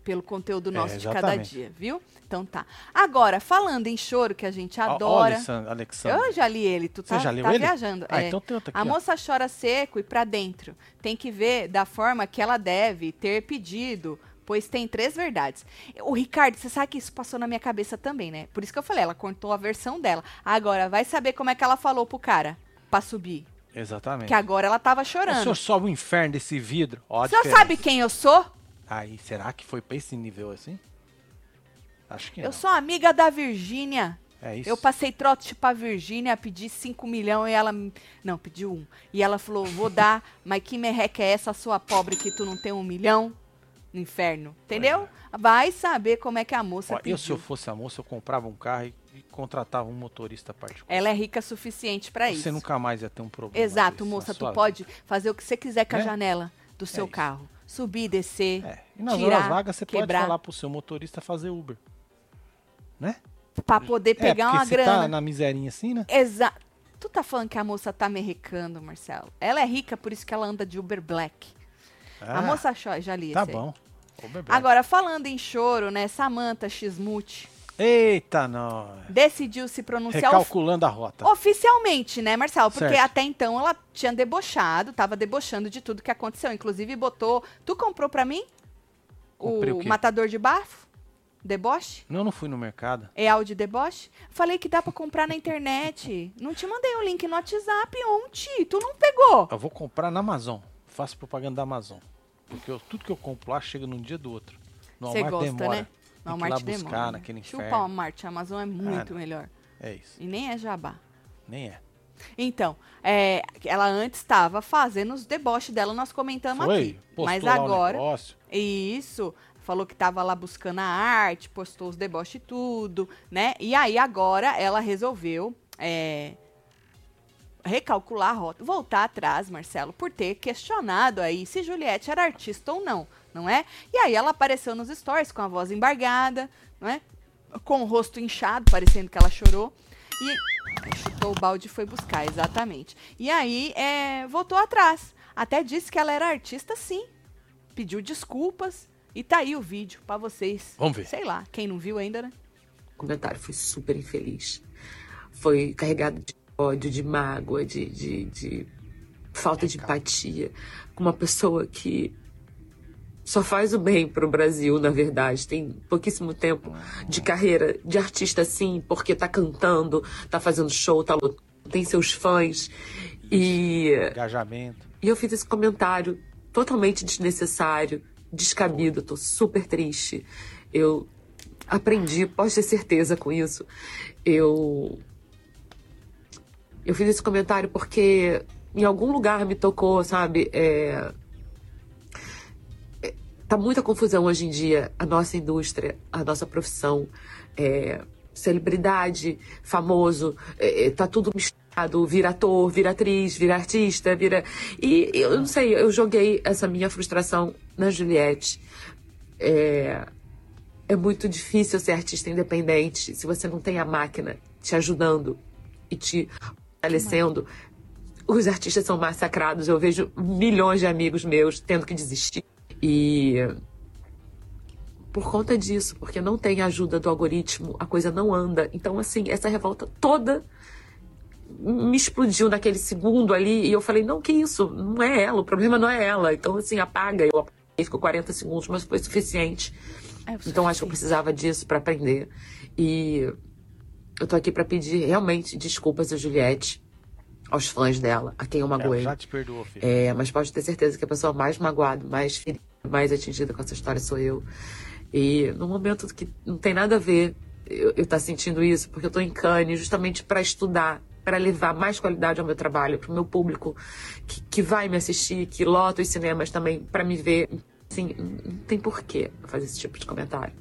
A: pelo conteúdo
B: É,
A: nosso de cada dia, viu? Então tá. Agora, falando em choro, que a gente adora.
B: Alexandre- Alexandre.
A: Eu já li ele, tu
B: Você
A: tá,
B: já leu
A: tá
B: ele?
A: viajando.
B: Ah,
A: é.
B: então tem outro aqui,
A: A
B: ó.
A: moça chora seco e pra dentro. Tem que ver da forma que ela deve ter pedido, pois tem três verdades. O Ricardo, você sabe que isso passou na minha cabeça também, né? Por isso que eu falei, ela contou a versão dela. Agora, vai saber como é que ela falou pro cara pra subir.
B: Exatamente.
A: Que agora ela tava
B: O
A: chorando.
B: senhor sobe o inferno desse vidro. Ó,
A: O senhor sabe quem eu sou?
B: Aí, será que foi pra esse nível assim? Acho que
A: Eu
B: não.
A: sou amiga da Virgínia.
B: É isso.
A: Eu passei trote pra Virgínia, pedi 5 milhões e ela. Não, pediu um. E ela falou: vou dar, mas que merreca é essa sua pobre que tu não tem um milhão? No inferno, entendeu? Vai saber como é que a moça
B: Ó, eu, se eu fosse a moça, eu comprava um carro e, e contratava um motorista particular.
A: Ela é rica suficiente pra
B: Você
A: isso.
B: nunca mais ia ter um problema.
A: Exato, moça, tu pode fazer o que você quiser com a
B: Né?
A: janela do seu
B: isso.
A: carro. Subir, descer,
B: vida. É. E nas
A: tirar,
B: horas vagas você
A: quebrar.
B: pode falar pro seu motorista fazer Uber. Né?
A: pra poder pegar
B: é,
A: uma
B: se
A: grana.
B: tá na miserinha assim, né?
A: Exato. Tu tá falando que a moça tá merrecando, Marcelo? Ela é rica, por isso que ela anda de Uber Black. a
B: Ah,
A: moça achou, já li
B: Tá bom.
A: Agora, falando em choro, né? Samantha Xmut
B: Eita, não.
A: decidiu se pronunciar
B: Recalculando a rota.
A: oficialmente, né, Marcelo? Porque
B: Certo.
A: até então ela tinha debochado, tava debochando de tudo que aconteceu. Inclusive botou. Tu comprou pra mim?
B: Comprei o
A: o matador de bafo? Deboche?
B: Não, não fui no mercado.
A: É áudio deboche? Falei que dá pra comprar na internet. Não te mandei o link no WhatsApp ontem. Tu não pegou.
B: Eu vou comprar na Amazon. Faço propaganda da Amazon. Porque eu- tudo que eu compro lá chega num dia do outro. No
A: Você
B: Walmart
A: gosta,
B: demora.
A: né?
B: Tem
A: No
B: que ir
A: Walmart
B: lá buscar
A: demora. né?
B: naquele
A: Chupa o
B: inferno.
A: Walmart, a Amazon é muito
B: não.
A: melhor.
B: É isso.
A: E nem é jabá.
B: Nem é.
A: Então, é, ela antes estava fazendo os deboches dela, nós comentamos
B: Foi?
A: aqui.
B: Postou
A: Mas agora, isso, falou que tava lá buscando a arte, postou os deboches e tudo, né? E aí agora ela resolveu é, recalcular a rota, voltar atrás, Marcelo, por ter questionado aí se Juliette era artista ou não, não é? E aí ela apareceu nos stories com a voz embargada, não é? Com o rosto inchado, parecendo que ela chorou. E chutou o balde e foi buscar, exatamente. E aí é, voltou atrás. Até disse que ela era artista sim. Pediu desculpas. E tá aí o vídeo pra vocês.
B: Vamos ver.
A: Sei lá, quem não viu ainda, né?
D: O comentário foi super infeliz. Foi carregado de ódio, de mágoa, de, de, de falta de empatia. Com uma pessoa que só faz o bem pro Brasil, na verdade. Tem pouquíssimo tempo de carreira de artista, sim, porque tá cantando, tá fazendo show, tá lutando, tem seus fãs. E
B: Engajamento.
D: e eu fiz esse comentário totalmente desnecessário, descabido, tô super triste. Eu aprendi, pode ter certeza com isso. Eu eu fiz esse comentário porque em algum lugar me tocou, sabe? É... é, Tá muita confusão hoje em dia a nossa indústria, a nossa profissão. É, celebridade, famoso, é, é, tá tudo misturado, vira ator, vira atriz, vira artista, vira. E eu não sei, eu joguei essa minha frustração na Juliette. É, é muito difícil ser artista independente se você não tem a máquina te ajudando e te fortalecendo. Os artistas são massacrados. Eu vejo milhões de amigos meus tendo que desistir. E por conta disso, porque não tem ajuda do algoritmo, a coisa não anda. Então, assim, essa revolta toda me explodiu naquele segundo ali e eu falei, não, que isso? Não é ela, o problema não é ela. Então, assim, apaga. Eu apaguei, ficou 40 segundos, mas foi suficiente.
A: É
D: Então acho que eu precisava disso para aprender. E eu tô aqui para pedir realmente desculpas a Juliette, aos fãs dela, a quem eu
B: Ela
D: magoei.
B: já te perdoou, filho.
D: É, mas pode ter certeza que a pessoa mais magoada, mais ferida, mais atingida com essa história sou eu. E no momento que não tem nada a ver eu, eu tá sentindo isso, porque eu tô em Cannes justamente para estudar, para levar mais qualidade ao meu trabalho, pro meu público que, que vai me assistir, que lota os cinemas também para me ver. Assim, não tem porquê fazer esse tipo de comentário.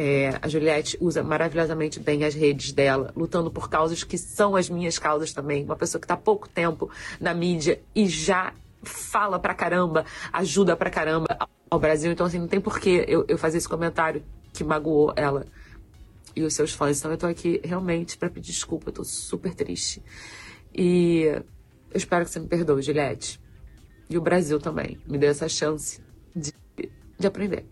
D: É, a Juliette usa maravilhosamente bem as redes dela, lutando por causas que são as minhas causas também. Uma pessoa que está pouco tempo na mídia e já fala pra caramba, ajuda pra caramba ao Brasil. Então, assim, não tem porquê eu, eu fazer esse comentário que magoou ela e os seus fãs. Então, eu tô aqui realmente pra pedir desculpa. Eu tô super triste. E eu espero que você me perdoe, Juliette. E o Brasil também. Me dê essa chance de, de aprender.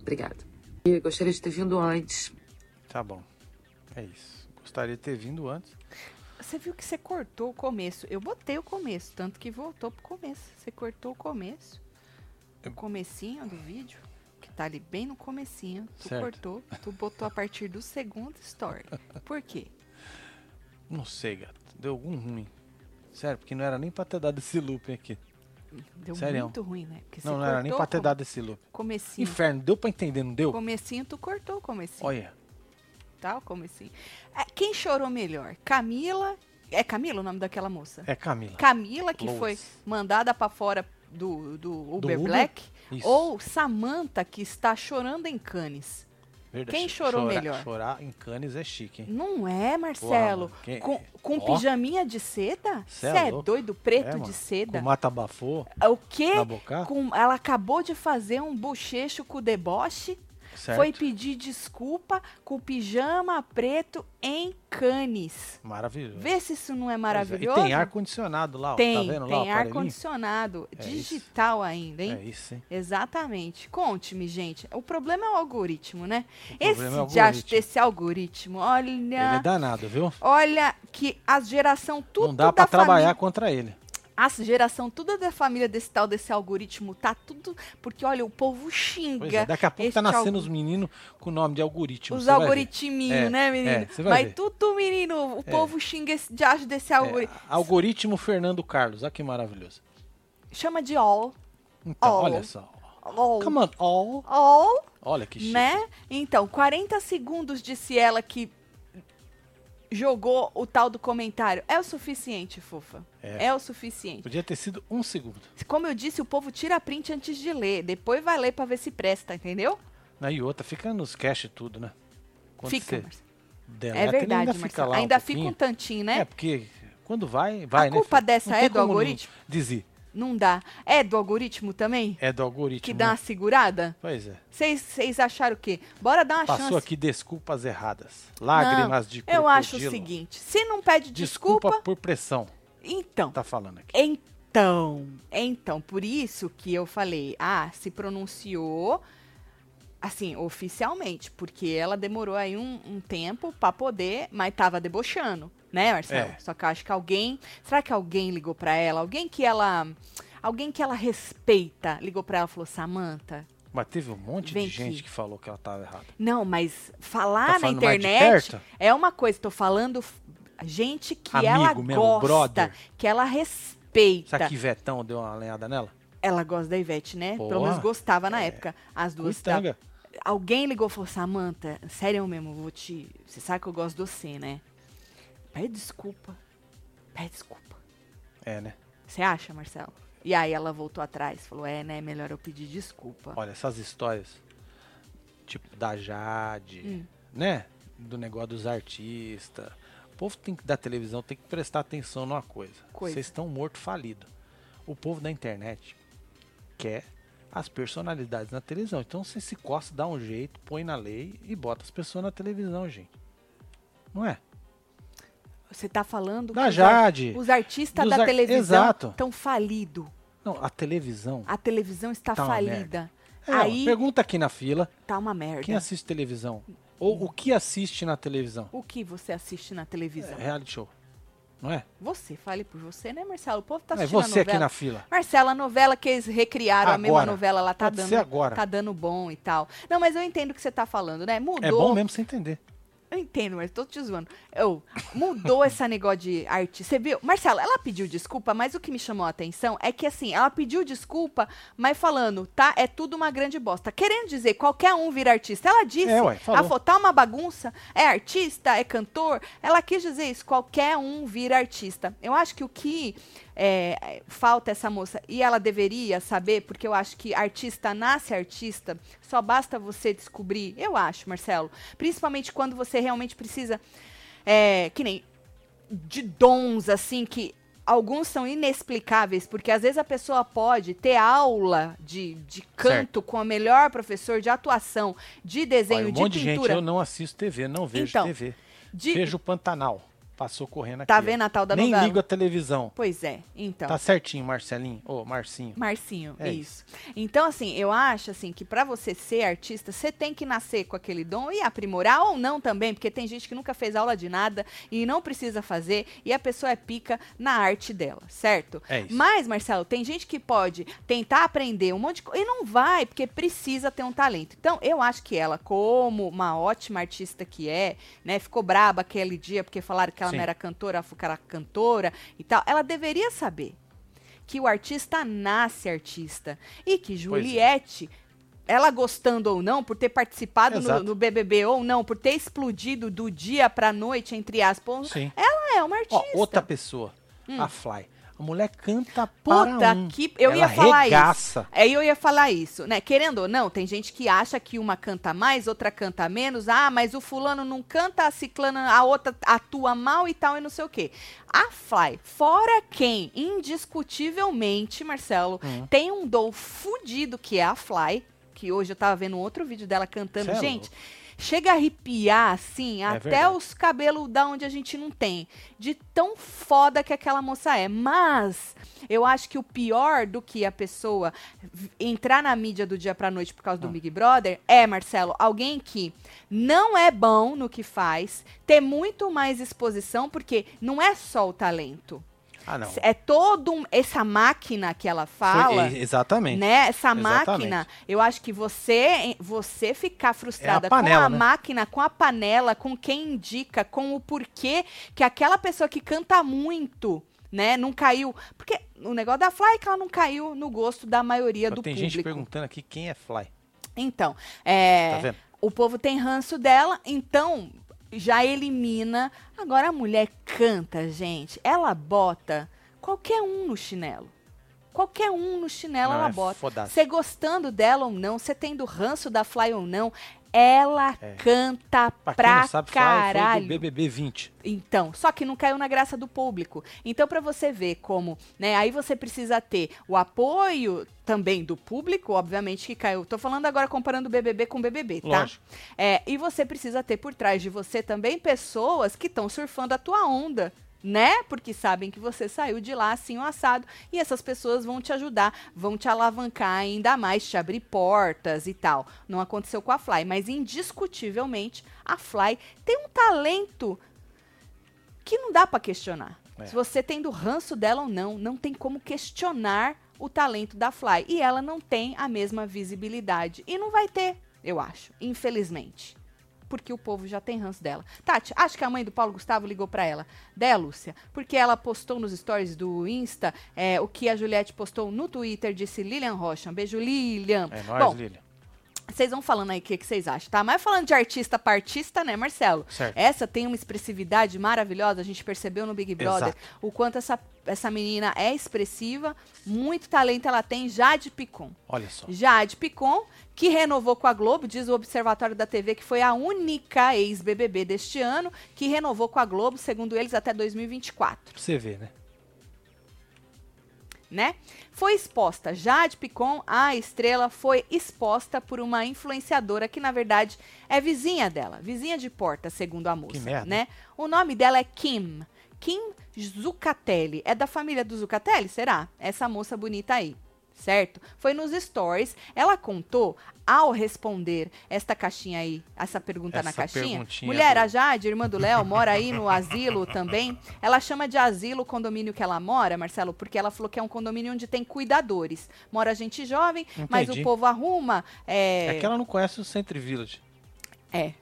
D: Obrigada. E eu gostaria de ter vindo antes.
B: Tá bom. É isso. Gostaria de ter vindo antes.
A: Você viu que você cortou o começo. Eu botei o começo, tanto que voltou pro começo. Você cortou o começo. O comecinho do vídeo, que tá ali bem no comecinho. Tu
B: Certo.
A: cortou, tu botou a partir do segundo story. Por quê?
B: Não sei, gato. Deu algum ruim. Sério, porque não era nem pra ter dado esse loop aqui.
A: Deu
B: Sério?
A: muito ruim, né? Porque
B: Não, não era nem pra ter dado esse loop.
A: Comecinho.
B: Inferno, deu pra entender, não deu?
A: Comecinho, tu cortou o comecinho.
B: Olha,
A: Tá, o comecinho. É, quem chorou melhor? Camila. É Camila o nome daquela moça?
B: é Camila.
A: Camila, que
B: Lois.
A: foi mandada pra fora do, do Uber,
B: Do Uber?
A: Black,
B: Isso.
A: ou Samantha, que está chorando em Cannes.
B: Verdade.
A: Quem chorou
B: Chorar-
A: melhor?
B: Chorar em Cannes é chique, hein?
A: Não é, Marcelo?
B: quem-
A: Com, com
B: Ó.
A: pijaminha de seda?
B: Cê
A: Você
B: é
A: é, doido? Preto
B: É,
A: de seda?
B: Com mata abafou
A: O quê? Com- ela acabou de fazer um bochecho com o deboche,
B: certo?
A: foi pedir desculpa com o pijama preto em Cannes.
B: Maravilhoso.
A: Vê se isso não é
B: é.
A: maravilhoso.
B: E tem ar-condicionado lá, ó.
A: Tem,
B: tá vendo
A: tem ar-condicionado,
B: É isso.
A: digital ainda, hein?
B: É isso, hein?
A: Exatamente. Conte-me, gente. O problema é o algoritmo, né?
B: O
A: Esse
B: problema é o algoritmo.
A: desse algoritmo, olha.
B: Ele é danado, viu?
A: Olha que a geração tudo
B: Não dá
A: da
B: pra trabalhar
A: família,
B: contra ele.
A: A geração toda da família desse tal desse algoritmo tá tudo porque olha o povo xinga
B: é, daqui a pouco tá nascendo os meninos com o nome de algoritmo.
A: os algoritminhos,
B: É,
A: né, menino?
B: é, vai
A: Mas tudo menino, o
B: É.
A: povo xinga esse diacho desse
B: É,
A: algoritmo.
B: algoritmo Fernando Carlos, olha que maravilhoso.
A: Chama de all,
B: Então,
A: All.
B: olha só.
A: all,
B: Come on, all.
A: all,
B: Olha que chique.
A: né? Então, 40 segundos disse ela que jogou o tal do comentário. É o suficiente, fofa.
B: É.
A: É o suficiente.
B: Podia ter sido um segundo.
A: Como eu disse, o povo tira a print antes de ler. Depois vai ler pra ver se presta, entendeu?
B: Na e outra, fica nos cache tudo, né? Quando
A: fica,
B: deleta,
A: É verdade,
B: ainda fica lá
A: Ainda
B: um
A: fica um tantinho, né?
B: É, porque quando vai, vai,
A: A
B: né?
A: culpa
B: filho?
A: dessa
B: Não
A: é do algoritmo?
B: Dizer,
A: Não dá. É do algoritmo também?
B: é do algoritmo.
A: Que dá
B: né?
A: uma segurada?
B: Pois é.
A: Vocês acharam o quê? Bora dar uma
B: Passou
A: chance.
B: aqui desculpas erradas. Lágrimas de
A: Eu
B: crocodilo.
A: acho o seguinte: se não pede
B: Desculpa,
A: desculpa,
B: por pressão,
A: então.
B: tá falando aqui.
A: Então, então, por isso que eu falei, ah, se pronunciou assim, oficialmente, porque ela demorou aí um, um tempo pra poder, mas tava debochando, né, Marcelo?
B: É.
A: Só que eu acho que alguém, será que alguém ligou pra ela? Alguém que ela, alguém que ela respeita, ligou pra ela e falou, Samantha,
B: Mas teve um monte
A: Vem
B: de gente
A: aqui.
B: que falou que ela tava errada.
A: não, mas falar
B: Tá
A: na internet é uma coisa, tô falando gente que
B: Amigo
A: ela
B: mesmo,
A: gosta,
B: brother.
A: que ela respeita.
B: Será que Vetão deu uma lenhada nela?
A: Ela gosta da Ivete, né? Pelo
B: Porra,
A: menos gostava na
B: é.
A: época. As duas.
B: Cuitanga.
A: Alguém ligou e falou: Samanta, sério mesmo, vou te. Você sabe que eu gosto de você, né? Pede desculpa. Pede desculpa.
B: É, né?
A: Você acha, Marcelo? E aí ela voltou atrás, falou: É, né? Melhor eu pedir desculpa.
B: Olha, essas histórias, tipo da Jade,
A: Hum.
B: né? Do negócio dos artistas. O povo tem que, da televisão tem que prestar atenção numa coisa.
A: Coisa.
B: Vocês estão morto falido. O povo da internet quer as personalidades na televisão. Então você se costa, dá um jeito, põe na lei e bota as pessoas na televisão, gente. Não é?
A: Você tá falando
B: Da Jade.
A: os artistas da
B: ar-
A: televisão estão falidos.
B: Não, a televisão.
A: A televisão está
B: Tá
A: falida.
B: É,
A: aí
B: Pergunta aqui na fila,
A: tá uma merda.
B: quem assiste televisão? Ou o que assiste na televisão?
A: O que você assiste na televisão?
B: É reality show. Não é?
A: Você, fale por você, né, Marcelo? O povo tá
B: é
A: assistindo a
B: você aqui na fila.
A: Marcela, a novela que eles recriaram, a mesma
B: Agora.
A: novela, ela tá
B: Pode
A: dando,
B: ser agora.
A: tá dando bom e tal. Não, mas eu entendo o que você tá falando, né? Mudou.
B: É bom mesmo você entender.
A: Eu entendo, mas tô te zoando. Eu, mudou esse negócio de arte. Você viu? Marcela, ela pediu desculpa, mas o que me chamou a atenção é que, assim, ela pediu desculpa, mas falando, tá? É tudo uma grande bosta. Querendo dizer, qualquer um vira artista. Ela disse,
B: É, ué, falou.
A: ela falou, tá uma bagunça, é artista, é cantor. Ela quis dizer isso, qualquer um vira artista. Eu acho que o que é, falta essa moça, e ela deveria saber, porque eu acho que artista nasce artista, só basta você descobrir, eu acho, Marcelo, principalmente quando você realmente precisa, é, que nem de dons, assim, que alguns são inexplicáveis, porque às vezes a pessoa pode ter aula de, de canto com o melhor professor de atuação, de desenho,
B: Olha, um
A: de
B: monte de gente,
A: pintura.
B: eu não assisto TV, não vejo
A: Então,
B: TV.
A: de-
B: Vejo o Pantanal. Passou correndo aqui.
A: Tá
B: ó.
A: vendo a tal da
B: Nem
A: novela?
B: ligo a televisão.
A: Pois é, então.
B: Tá certinho, Marcelinho. Ô, Marcinho.
A: Marcinho,
B: É
A: isso. Então, assim, eu acho assim que pra você ser artista, você tem que nascer com aquele dom e aprimorar ou não também, porque tem gente que nunca fez aula de nada e não precisa fazer e a pessoa é pica na arte dela, certo?
B: É isso.
A: Mas, Marcelo, tem gente que pode tentar aprender um monte de coisa e não vai, porque precisa ter um talento. Então, eu acho que ela, como uma ótima artista que é, né, ficou braba aquele dia porque falaram que ela
B: Sim.
A: não era cantora, ela era cantora e tal. Ela deveria saber que o artista nasce artista e que
B: é.
A: Juliette ela gostando ou não, por ter participado no, no BBB ou não, por ter explodido do dia pra noite, entre aspas,
B: Sim.
A: ela é uma artista.
B: Ó, outra pessoa,
A: Hum.
B: a Fly. A mulher canta para
A: Puta
B: um.
A: que. Eu
B: Ela
A: ia falar
B: regaça.
A: isso. Aí eu ia falar isso, né? Querendo ou não, tem gente que acha que uma canta mais, outra canta menos. Ah, mas o fulano não canta, a ciclana, a outra atua mal e tal, e não sei o quê. A Fly, fora quem, indiscutivelmente, Marcelo,
B: Hum.
A: tem um dom fudido que é a Fly, que hoje eu tava vendo outro vídeo dela cantando.
B: Cê é
A: gente, chega a arrepiar, assim, até
B: verdade.
A: os cabelos da onde a gente não tem. De tão foda que aquela moça é. Mas eu acho que o pior do que a pessoa entrar na mídia do dia pra noite por causa do
B: Ah.
A: Big Brother é, Marcelo, alguém que não é bom no que faz, ter muito mais exposição, porque não é só o talento.
B: Ah, não.
A: É todo um, essa máquina que ela fala.
B: Foi- exatamente.
A: Né? Essa
B: Exatamente.
A: máquina, eu acho que você você ficar frustrada
B: panela,
A: com a
B: né?
A: máquina, com a panela, com quem indica, com o porquê que aquela pessoa que canta muito, né, não caiu. Porque o negócio da Fly é que ela não caiu no gosto da maioria
B: Só
A: do
B: tem
A: público.
B: gente perguntando aqui quem é Fly.
A: Então, é,
B: Tá vendo?
A: o povo tem ranço dela, então já elimina. Agora a mulher canta, gente. Ela bota qualquer um no chinelo. Qualquer um no chinelo
B: Não,
A: ela
B: é
A: bota. Você gostando dela ou não, você tendo ranço da Fly ou não, ela
B: É.
A: canta
B: Pra
A: pra,
B: sabe, Fly foi
A: caralho.
B: do BBB 20.
A: Então, só que não caiu na graça do público. Então, para você ver como, né, aí você precisa ter o apoio também do público, obviamente que caiu. Tô falando agora comparando o BBB com o BBB, tá?
B: Lógico.
A: É, e você precisa ter por trás de você também pessoas que estão surfando a tua onda. Né? Porque sabem que você saiu de lá assim o assado e essas pessoas vão te ajudar, vão te alavancar ainda mais, te abrir portas e tal. Não aconteceu com a Fly, mas indiscutivelmente a Fly tem um talento que não dá pra questionar.
B: É.
A: Se você tem do ranço dela ou não, não tem como questionar o talento da Fly. E ela não tem a mesma visibilidade. E não vai ter, eu acho, infelizmente. Porque o povo já tem ranço dela. Tati, acho que a mãe do Paulo Gustavo ligou pra ela. Dé, Lúcia, porque ela postou nos stories do Insta é, o que a Juliette postou no Twitter, disse Lilian Rocha. Um beijo, Lilian.
B: É nóis,
A: Bom,
B: Lilian.
A: Vocês vão falando aí o que, que vocês acham, tá? Mas falando de artista pra artista, né, Marcelo?
B: Certo.
A: Essa tem uma expressividade maravilhosa, a gente percebeu no Big Brother
B: Exato.
A: o quanto essa, essa menina é expressiva, muito talento ela tem, Jade Picon.
B: Olha só.
A: Jade Picon, que renovou com a Globo, diz o Observatório da TV que foi a única ex-BBB deste ano que renovou com a Globo, segundo eles, até 2024
B: Pra você ver, né?
A: Né? Foi exposta. Jade Picon, a estrela, foi exposta por uma influenciadora que, na verdade, é vizinha dela. Vizinha de porta, segundo a moça,
B: merda.
A: né? O nome dela é Kim. Kim Zucatelli. É da família do Zucatelli, será? Essa moça bonita aí. Certo? Foi nos stories. Ela contou, ao responder esta caixinha aí, essa pergunta na
B: Essa
A: caixinha.
B: perguntinha
A: Mulher,
B: do-
A: a Jade, irmã do Léo, mora aí no asilo também. Ela chama de asilo o condomínio que ela mora, Marcelo, porque ela falou que é um condomínio onde tem cuidadores. Mora gente jovem, mas o
B: Entendi.
A: povo arruma. É,
B: É que ela não conhece o Century Village.
A: é.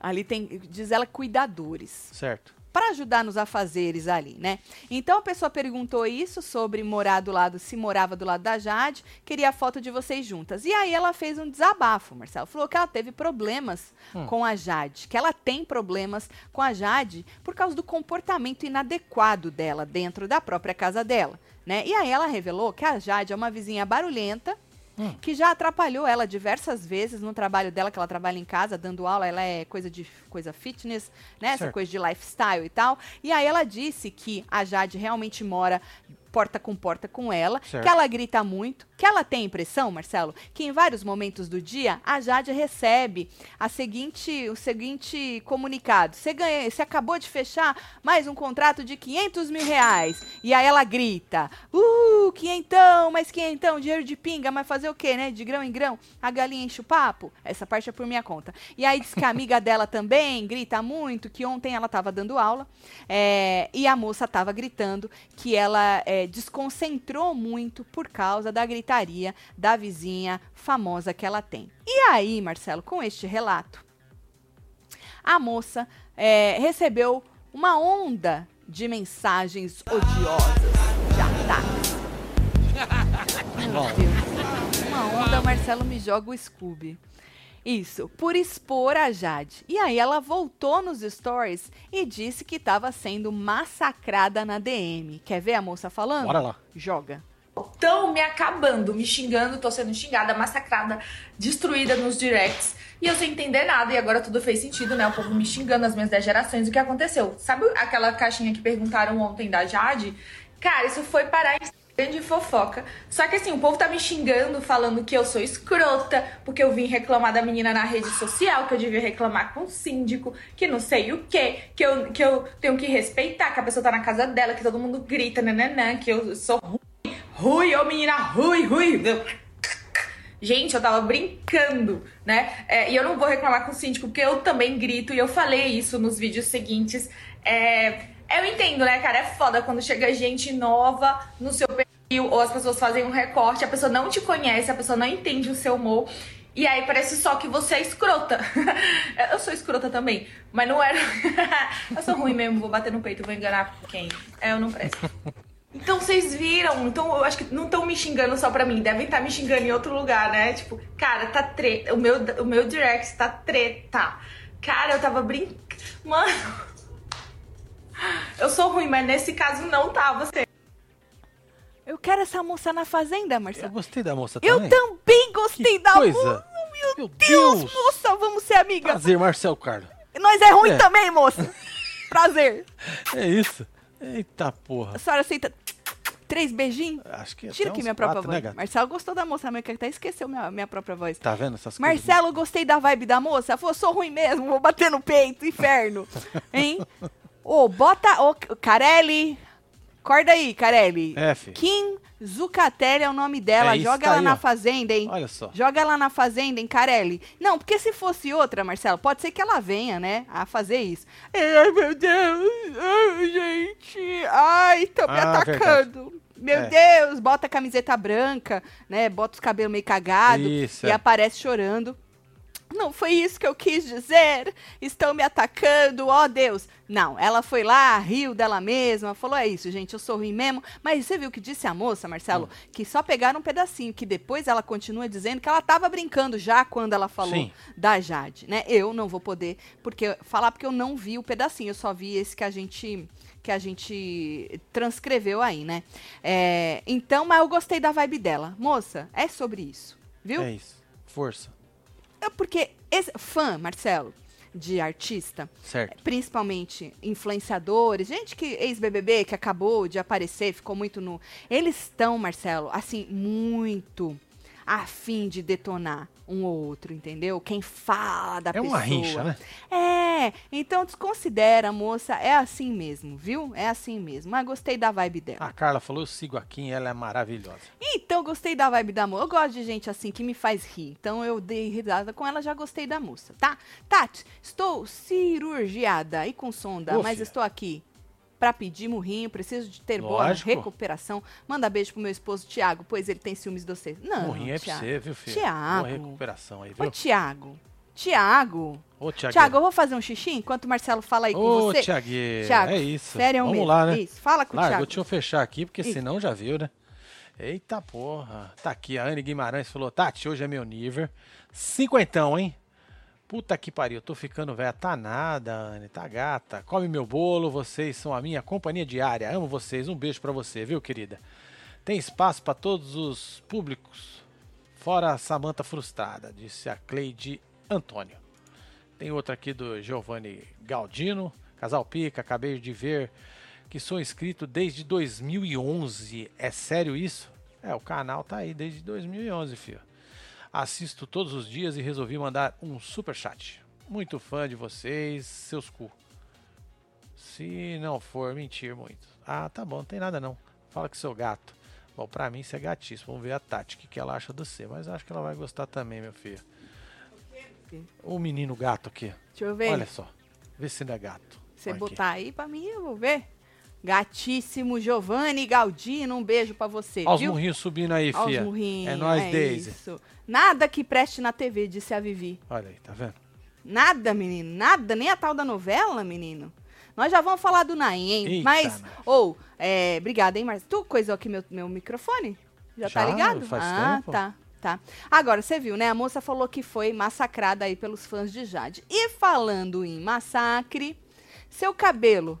A: Ali tem, diz ela, cuidadores
B: Certo.
A: Para ajudar nos afazeres ali, né? Então a pessoa perguntou isso sobre morar do lado, se morava do lado da Jade, queria a foto de vocês juntas. E aí ela fez um desabafo, Marcelo. Falou que ela teve problemas
B: Hum.
A: com a Jade, que ela tem problemas com a Jade por causa do comportamento inadequado dela dentro da própria casa dela, né? E aí ela revelou que a Jade é uma vizinha barulhenta,
B: Hum.
A: que já atrapalhou ela diversas vezes no trabalho dela, que ela trabalha em casa, dando aula, ela é coisa de coisa fitness, né? Essa coisa de lifestyle e tal. E aí ela disse que a Jade realmente mora porta com porta com ela,
B: Certo.
A: que ela grita muito, que ela tem a impressão, Marcelo, que em vários momentos do dia a Jade recebe a seguinte, o seguinte comunicado: você ganha, você acabou de fechar mais um contrato de 500 mil reais. E aí ela grita: Uh, quinhentão, mas quinhentão, dinheiro de pinga, mas fazer o quê, né? De grão em grão, a galinha enche o papo. Essa parte é por minha conta. E aí diz que a amiga dela também grita muito, que ontem ela estava dando aula é, e a moça estava gritando que ela é, desconcentrou muito por causa da da vizinha famosa que ela tem. E aí, Marcelo, com este relato, a moça é, recebeu uma onda de mensagens odiosas de ataques. Meu
B: Bom.
A: Deus. Uma onda, Marcelo me joga o Scooby. Isso, por expor a Jade. E aí ela voltou nos stories e disse que estava sendo massacrada na DM. Quer ver a moça falando?
B: Bora lá.
A: Joga.
E: Estão me acabando, me xingando, tô sendo xingada, massacrada, destruída nos directs. E eu sem entender nada, e agora tudo fez sentido, né? O povo me xingando, as minhas 10 gerações. O que aconteceu? Sabe aquela caixinha que perguntaram ontem da Jade? Cara, isso foi parar em grande fofoca. Só que assim, o povo tá me xingando, falando que eu sou escrota, porque eu vim reclamar da menina na rede social, que eu devia reclamar com o síndico, que não sei o quê, que eu, que eu tenho que respeitar, que a pessoa tá na casa dela, que todo mundo grita, nananã, que eu sou ruim, ruim, ô menina, ruim, ruim. Gente, eu tava brincando, né? É, e eu não vou reclamar com o síndico, porque eu também grito, e eu falei isso nos vídeos seguintes. É, eu entendo, né, cara? É foda quando chega gente nova no seu perfil, ou as pessoas fazem um recorte, a pessoa não te conhece, a pessoa não entende o seu humor. E aí parece só que você é escrota. [LAUGHS] eu sou escrota também, mas não era. [LAUGHS] eu sou ruim mesmo, vou bater no peito, vou enganar quem? É, eu não presto. Então vocês viram, então eu acho que não estão me xingando só pra mim, devem estar me xingando em outro lugar, né? Tipo, cara, tá treta. O meu, o meu direct tá treta. Cara, eu tava brincando. Mano. Eu sou ruim, mas nesse caso não tá você.
A: Eu quero essa moça na fazenda,
B: Eu
A: Marcelo.
B: gostei da moça
A: Eu
B: também.
A: também gostei
B: Que
A: da
B: coisa.
A: moça. Meu,
B: Meu
A: Deus,
B: Deus.
A: moça, vamos ser amigas.
B: Prazer, Marcelo Carlos.
A: Nós é ruim
B: É.
A: também, moça. [LAUGHS] Prazer.
B: É isso. Eita porra.
A: A senhora aceita três beijinhos?
B: Acho que
A: Tira aqui minha própria
B: quatro, né,
A: voz.
B: gato?
A: Marcelo gostou da moça, mas que até esqueceu minha, minha própria voz.
B: Tá vendo essas coisas?
A: Marcelo, gostei da vibe da moça. Falou, sou ruim mesmo, vou bater no peito, inferno. [LAUGHS] Hein? Ô, bota. Ô, Carelli. Acorda aí, Carelli.
B: F.
A: Kim Zucatelli é o nome dela.
B: É
A: Joga
B: tá
A: ela
B: aí,
A: na
B: ó.
A: fazenda, hein?
B: Olha só.
A: Joga ela na fazenda, hein, Carelli? Não, porque se fosse outra, Marcelo, pode ser que ela venha, né, a fazer isso. Ai, meu Deus. Ai, gente. Ai, tô me
B: Ah,
A: atacando. Meu
B: É.
A: Deus, bota a camiseta branca, né? Bota os cabelos meio cagados e
B: é.
A: aparece chorando. Não foi isso que eu quis dizer. Estão me atacando, ó Deus. Não, ela foi lá, riu dela mesma, falou: é isso, gente, eu sou ruim mesmo. Mas você viu que disse a moça, Marcelo,
B: Hum.
A: que só pegaram um pedacinho, que depois ela continua dizendo que ela tava brincando já quando ela falou
B: Sim.
A: da Jade, né? Eu não vou poder porque falar porque eu não vi o pedacinho, eu só vi esse que a gente que a gente transcreveu aí, né? É, então, mas eu gostei da vibe dela. Moça, é sobre isso, viu?
B: É isso. Força.
A: É porque esse fã, Marcelo, de artista,
B: Certo.
A: principalmente influenciadores, gente que ex-BBB que acabou de aparecer, ficou muito no. Eles estão, Marcelo, assim, muito a fim de detonar um ou outro, entendeu? Quem fala da
B: É
A: pessoa.
B: uma rincha, né?
A: É, então desconsidera, moça, é assim mesmo, viu? É assim mesmo. Mas gostei da vibe dela.
B: A Carla falou, eu sigo a Kim, ela é maravilhosa.
A: Então, gostei da vibe da moça. Eu gosto de gente assim que me faz rir. Então, eu dei risada com ela, já gostei da moça, tá? Tati, estou cirurgiada e com sonda,
B: Ô,
A: mas
B: filha.
A: estou aqui pra pedir murrinho. Preciso de ter boa
B: Lógico.
A: recuperação. Manda beijo pro meu esposo, Tiago, pois ele tem ciúmes de você. Não,
B: Morrinho é pra
A: Thiago.
B: você, viu, filho?
A: Thiago.
B: Boa recuperação aí,
A: Ô,
B: viu?
A: Tiago. Tiago.
B: Ô, Thiago.
A: Tiago, eu vou fazer um xixi enquanto o Marcelo fala aí com
B: Ô,
A: você. Thiago,
B: é isso.
A: sério
B: Vamos
A: mesmo.
B: lá, né?
A: Isso, fala com o
B: Larga,
A: Thiago.
B: deixa eu fechar aqui, porque
A: Isso.
B: senão já viu, né? Eita porra. Tá aqui, a Anne Guimarães falou, Tati, hoje é meu nível. Cinquentão, hein? Puta que pariu, tô ficando velha. Tá nada, Anne, tá gata. Come meu bolo, vocês são a minha companhia diária. Amo vocês. Um beijo pra você, viu, querida? Tem espaço pra todos os públicos, fora a Samanta frustrada, disse a Cleide Antônio. Tem outra aqui do Giovanni Galdino. Casal Pica, acabei de ver que sou inscrito desde 2011. É sério isso? É, o canal tá aí desde 2011, filho. Assisto todos os dias e resolvi mandar um super chat. Muito fã de vocês, seus cu. Se não for mentir muito. Ah, tá bom, não tem nada não. Fala que sou gato. Bom, pra mim isso é gatíssimo. Vamos ver a Tati, o que, que ela acha do C. Mas acho que ela vai gostar também, meu filho. O menino gato aqui.
A: Deixa eu ver.
B: Olha só. Vê se não é gato.
A: Você
B: aqui.
A: botar aí pra mim, eu vou ver. Gatíssimo Giovanni Galdino, um beijo pra você,
B: Olha os
A: viu?
B: murrinhos subindo aí, fia.
A: murrinhos,
B: É nóis,
A: é
B: Daisy.
A: Isso. Nada que preste na TV, disse a Vivi.
B: Olha aí, tá vendo?
A: Nada, menino, nada, nem a tal da novela, menino. Nós já vamos falar do Naim, hein?
B: Eita,
A: Mas,
B: nós.
A: ou, é, obrigada, hein, Marcos? Tu coisou aqui meu, meu microfone? Já, tá
B: Já,
A: ligado?
B: faz
A: ah,
B: tempo.
A: tá. Tá? Agora, você viu, né? A moça falou que foi massacrada aí pelos fãs de Jade. E falando em massacre, seu cabelo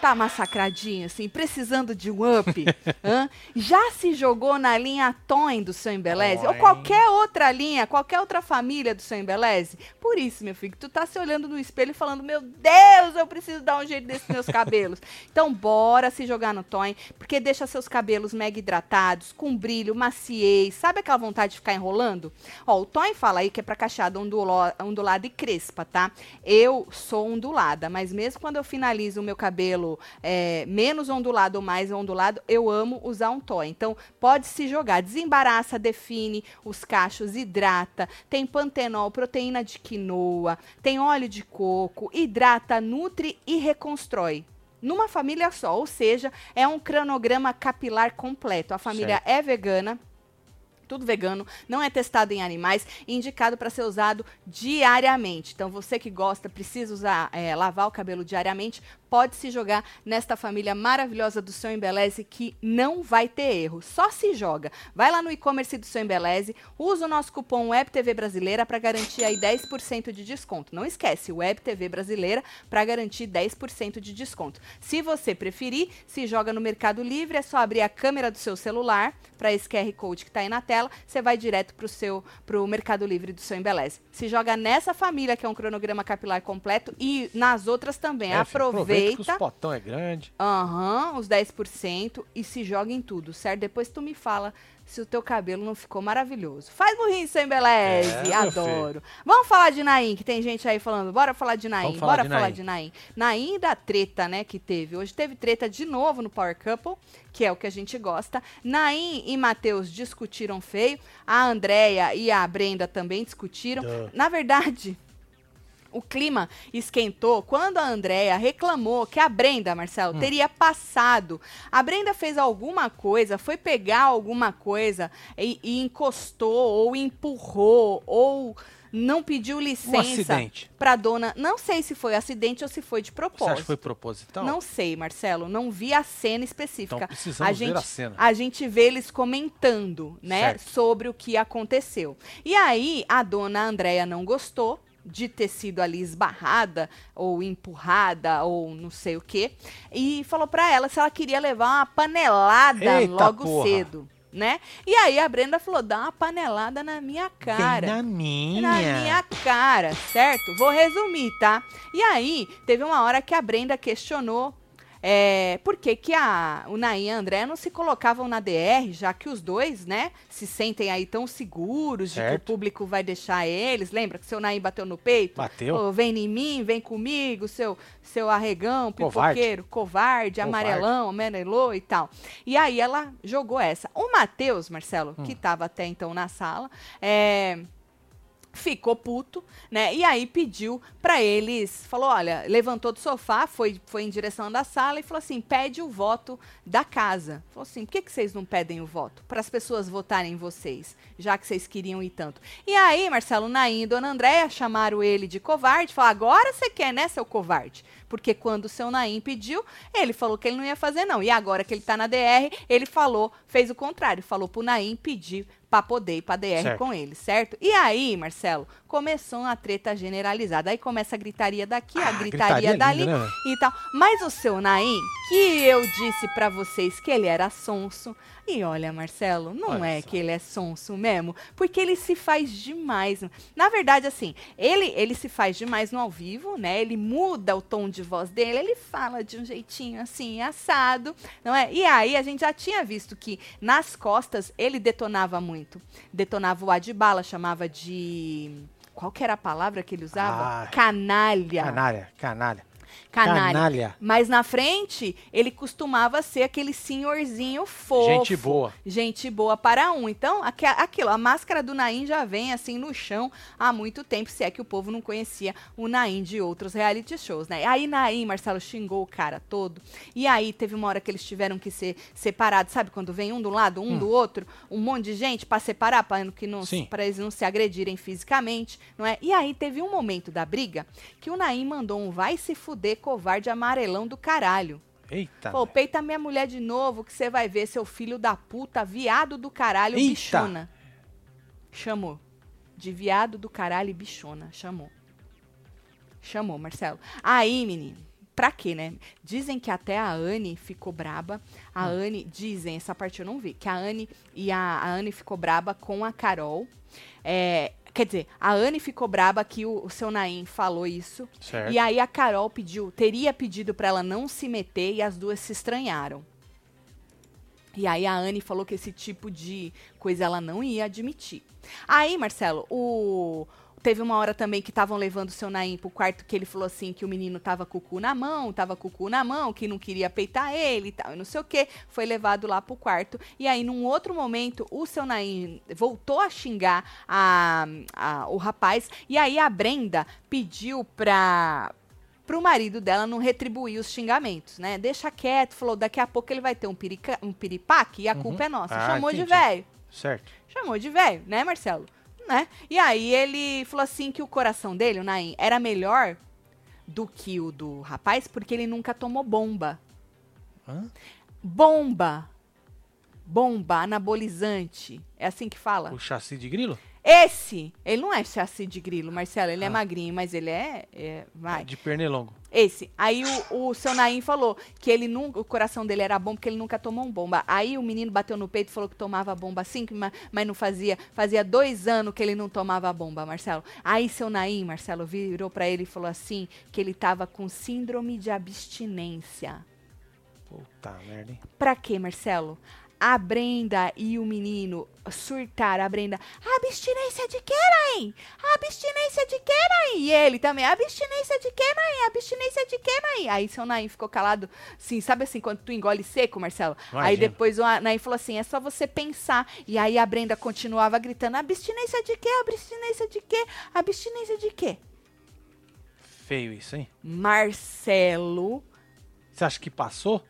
A: tá massacradinho, assim, precisando de um up, [LAUGHS] já se jogou na linha Toin do seu Embeleze? Ou qualquer outra linha, qualquer outra família do seu Embeleze? Por isso, meu filho, que tu tá se olhando no espelho e falando, meu Deus, eu preciso dar um jeito desses meus cabelos. [LAUGHS] Então, bora se jogar no Toin, porque deixa seus cabelos mega hidratados, com brilho, maciez, sabe aquela vontade de ficar enrolando? Ó, o Toin fala aí que é pra cacheada ondulada e crespa, tá? Eu sou ondulada, mas mesmo quando eu finalizo o meu cabelo é, menos ondulado ou mais ondulado, eu amo usar um Toy. Então, pode se jogar. Desembaraça, define os cachos, hidrata. Tem pantenol, proteína de quinoa, tem óleo de coco, hidrata, nutre e reconstrói. Numa família só, ou seja, é um cronograma capilar completo. A família é vegana, tudo vegano, não é testado em animais, indicado para ser usado diariamente. Então, você que gosta, precisa usar, é, lavar o cabelo diariamente, pode se jogar nesta família maravilhosa do seu Embeleze que não vai ter erro. Só se joga. Vai lá no e-commerce do seu Embeleze, usa o nosso cupom WebTV Brasileira para garantir aí 10% de desconto. Não esquece, WebTV Brasileira para garantir 10% de desconto. Se você preferir, se joga no Mercado Livre, é só abrir a câmera do seu celular para esse QR Code que está aí na tela, você vai direto para o seu pro Mercado Livre do seu Embeleze. Se joga nessa família que é um cronograma capilar completo e nas outras também.
B: É, filho,
A: Aproveita.
B: que os potão é grande.
A: Aham, os 10% e se joga em tudo, certo? Depois tu me fala se o teu cabelo não ficou maravilhoso. Faz burrinho sem beleze,
B: É,
A: adoro. Vamos falar de Naim, que tem gente aí falando, bora falar de Naim,
B: Vamos falar
A: bora
B: de
A: falar de Naim. Naim da treta, né, que teve. Hoje teve treta de novo no Power Couple, que é o que a gente gosta. Naim e Matheus discutiram feio, a Andrea e a Brenda também discutiram.
B: Duh.
A: Na verdade, o clima esquentou quando a Andrea reclamou que a Brenda, Marcelo,
B: Hum.
A: teria passado. A Brenda fez alguma coisa, foi pegar alguma coisa e, e encostou, ou empurrou, ou não pediu
B: Um
A: licença
B: acidente.
A: pra dona. Não sei se foi acidente ou se foi de
B: Você
A: propósito.
B: acha que foi proposital?
A: Não sei, Marcelo. Não vi a cena específica.
B: Então precisamos
A: a gente,
B: ver a cena.
A: a gente vê eles comentando, né,
B: Certo.
A: sobre o que aconteceu. E aí a dona Andréia não gostou de ter sido ali esbarrada ou empurrada ou não sei o quê e falou pra ela se ela queria levar uma panelada
B: Eita,
A: logo
B: porra.
A: cedo, né? E aí a Brenda falou: "Dá uma panelada na minha cara".
B: Vem na minha.
A: Na minha cara, certo? Vou resumir, tá? E aí, teve uma hora que a Brenda questionou é, por que, que a, o Naim e a André não se colocavam na DR, já que os dois, né, se sentem aí tão seguros de que o
B: Certo.
A: público vai deixar eles. Lembra que seu Naim bateu no peito?
B: Bateu.
A: Ô, vem em mim, vem comigo, seu, seu arregão, pipoqueiro, covarde,
B: Covarde.
A: amarelão, amarelô e tal. E aí ela jogou essa. O Matheus, Marcelo,
B: Hum.
A: que estava até então na sala, é, ficou puto, né? E aí pediu pra eles, falou, olha, levantou do sofá, foi, foi em direção da sala e falou assim, pede o voto da casa. Falou assim, por que, que vocês não pedem o voto? Para as pessoas votarem em vocês, já que vocês queriam ir tanto. E aí, Marcelo Naim e Dona Andréia chamaram ele de covarde, falaram, agora você quer, né, seu covarde? Porque quando o seu Naim pediu, ele falou que ele não ia fazer não. E agora que ele tá na DR, ele falou, fez o contrário, falou pro Naim pedir pra poder ir pra DR
B: Certo.
A: com ele, certo? E aí, Marcelo, começou uma treta generalizada. Aí começa a gritaria daqui, a
B: Ah,
A: gritaria,
B: gritaria
A: dali
B: linda, né?
A: e tal. Mas o seu Naim, que eu disse pra vocês que ele era sonso. E olha, Marcelo, não
B: Olha
A: é
B: só.
A: que ele é sonso mesmo, porque ele se faz demais. Na verdade, assim, ele ele se faz demais no ao vivo, né? Ele muda o tom de voz dele, ele fala de um jeitinho assim, assado, não é? E aí a gente já tinha visto que nas costas ele detonava muito. Detonava o Adbala, chamava de qual que era a palavra que ele usava?
B: Ah,
A: canalha.
B: Canalha, canalha.
A: Canalha.
B: Canalha.
A: Mas na frente, ele costumava ser aquele senhorzinho fofo.
B: Gente boa.
A: Gente boa para um. Então, aque- aquilo, a máscara do Naim já vem assim no chão há muito tempo, se é que o povo não conhecia o Naim de outros reality shows, né? Aí Naim, Marcelo, xingou o cara todo. E aí teve uma hora que eles tiveram que ser separados, sabe? Quando vem um do lado, um do outro, um monte de gente para separar, para que não,
B: Hum.
A: Para eles não se agredirem fisicamente, não é? E aí teve um momento da briga que o Naim mandou um vai se fuder covarde amarelão do caralho.
B: Eita.
A: Pô, peita minha mulher de novo, que você vai ver, seu filho da puta, viado do caralho,
B: Eita.
A: bichona. Chamou. De viado do caralho e bichona. Chamou. Chamou, Marcelo. Aí, menino, pra quê, né? Dizem que até a Anne ficou braba. A
B: Hum.
A: Anne, dizem, essa parte eu não vi, que a Anne e a, a Anne ficou braba com a Carol. É, quer dizer, a Anne ficou braba que o, o seu Naim falou isso.
B: Certo.
A: E aí a Carol pediu, teria pedido pra ela não se meter e as duas se estranharam. E aí a Anne falou que esse tipo de coisa ela não ia admitir. Aí, Marcelo, o teve uma hora também que estavam levando o seu Naim pro quarto que ele falou assim que o menino tava com o cu na mão, tava com o cu na mão, que não queria peitar ele e tal, e não sei o que, foi levado lá pro quarto. E aí, num outro momento, o seu Naim voltou a xingar a, a- o rapaz, e aí a Brenda pediu pra, pro marido dela não retribuir os xingamentos, né? Deixa quieto, falou, daqui a pouco ele vai ter um, pirica, um piripaque e a
B: Uhum.
A: culpa é nossa.
B: Ah,
A: Chamou de
B: entendi.
A: velho.
B: Certo.
A: Chamou de velho, né, Marcelo? Né? E aí ele falou assim que o coração dele, o Naim, era melhor do que o do rapaz porque ele nunca tomou bomba.
B: Hã?
A: Bomba. Bomba anabolizante. É assim que fala?
B: O chassi de grilo?
A: Esse, ele não é chassi de grilo, Marcelo, ele é
B: Ah.
A: magrinho, mas ele é, é vai.
B: De pernilongo.
A: Esse. Aí o, o seu Naim falou que ele nunca, o coração dele era bom porque ele nunca tomou bomba. Aí o menino bateu no peito e falou que tomava bomba sim, que ma- mas não fazia. Fazia dois anos que ele não tomava bomba, Marcelo. Aí seu Naim, Marcelo, virou pra ele e falou assim que ele tava com síndrome de abstinência.
B: Puta merda, hein?
A: Pra quê, Marcelo? A Brenda e o menino surtaram. A Brenda, abstinência de quê, Naim? Abstinência de quê, Naim? E ele também, abstinência de quê, Naim? Abstinência de quê, Naim? Aí seu Naim ficou calado, assim, sabe assim, quando tu engole seco, Marcelo? Aí
B: Imagino.
A: depois o Naim falou assim, é só você pensar. E aí a Brenda continuava gritando, abstinência de quê? Abstinência de quê? Abstinência de quê?
B: Feio isso, hein?
A: Marcelo
B: Você acha que passou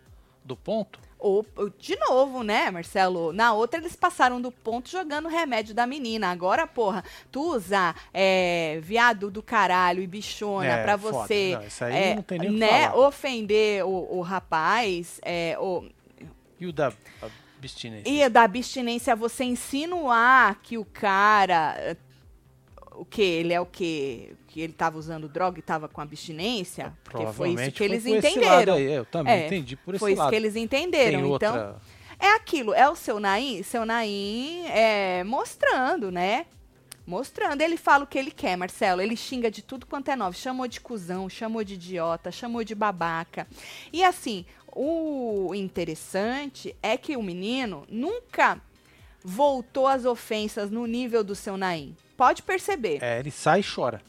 B: do ponto?
A: Ou, de novo, né, Marcelo? Na outra eles passaram do ponto jogando o remédio da menina. Agora, porra, tu usar é, viado do caralho e bichona
B: É,
A: pra você,
B: Não, isso aí
A: é,
B: não tem nem o que
A: né,
B: falar.
A: ofender o, o rapaz, é, o,
B: E o da abstinência?
A: e da abstinência você insinuar que o cara, o que ele é o que que ele tava usando droga e tava com abstinência, porque foi isso que eles
B: foi
A: entenderam.
B: aí, Eu também
A: É,
B: entendi por esse
A: Foi isso
B: lado.
A: que eles entenderam.
B: Tem
A: então,
B: outra...
A: é aquilo, é o seu Naim, seu Naim é, mostrando, né? Mostrando. Ele fala o que ele quer, Marcelo. Ele xinga de tudo quanto é novo. Chamou de cuzão, chamou de idiota, chamou de babaca. E assim, o interessante é que o menino nunca voltou as ofensas no nível do seu Naim. Pode perceber.
B: É, ele sai e chora.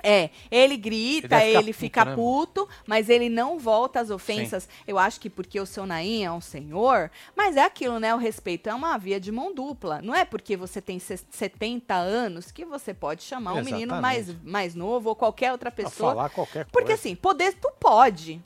A: É, ele grita,
B: Ele
A: ele, fica
B: puto, né,
A: puto, mas ele não volta às ofensas. Eu acho que porque o seu Naim é um senhor, mas é aquilo, né? O respeito é uma via de mão dupla. Não é porque você tem ses- 70 anos que você pode chamar um menino mais,
B: Exatamente.
A: mais novo ou qualquer outra pessoa.
B: falar qualquer coisa.
A: Porque assim, poder tu pode.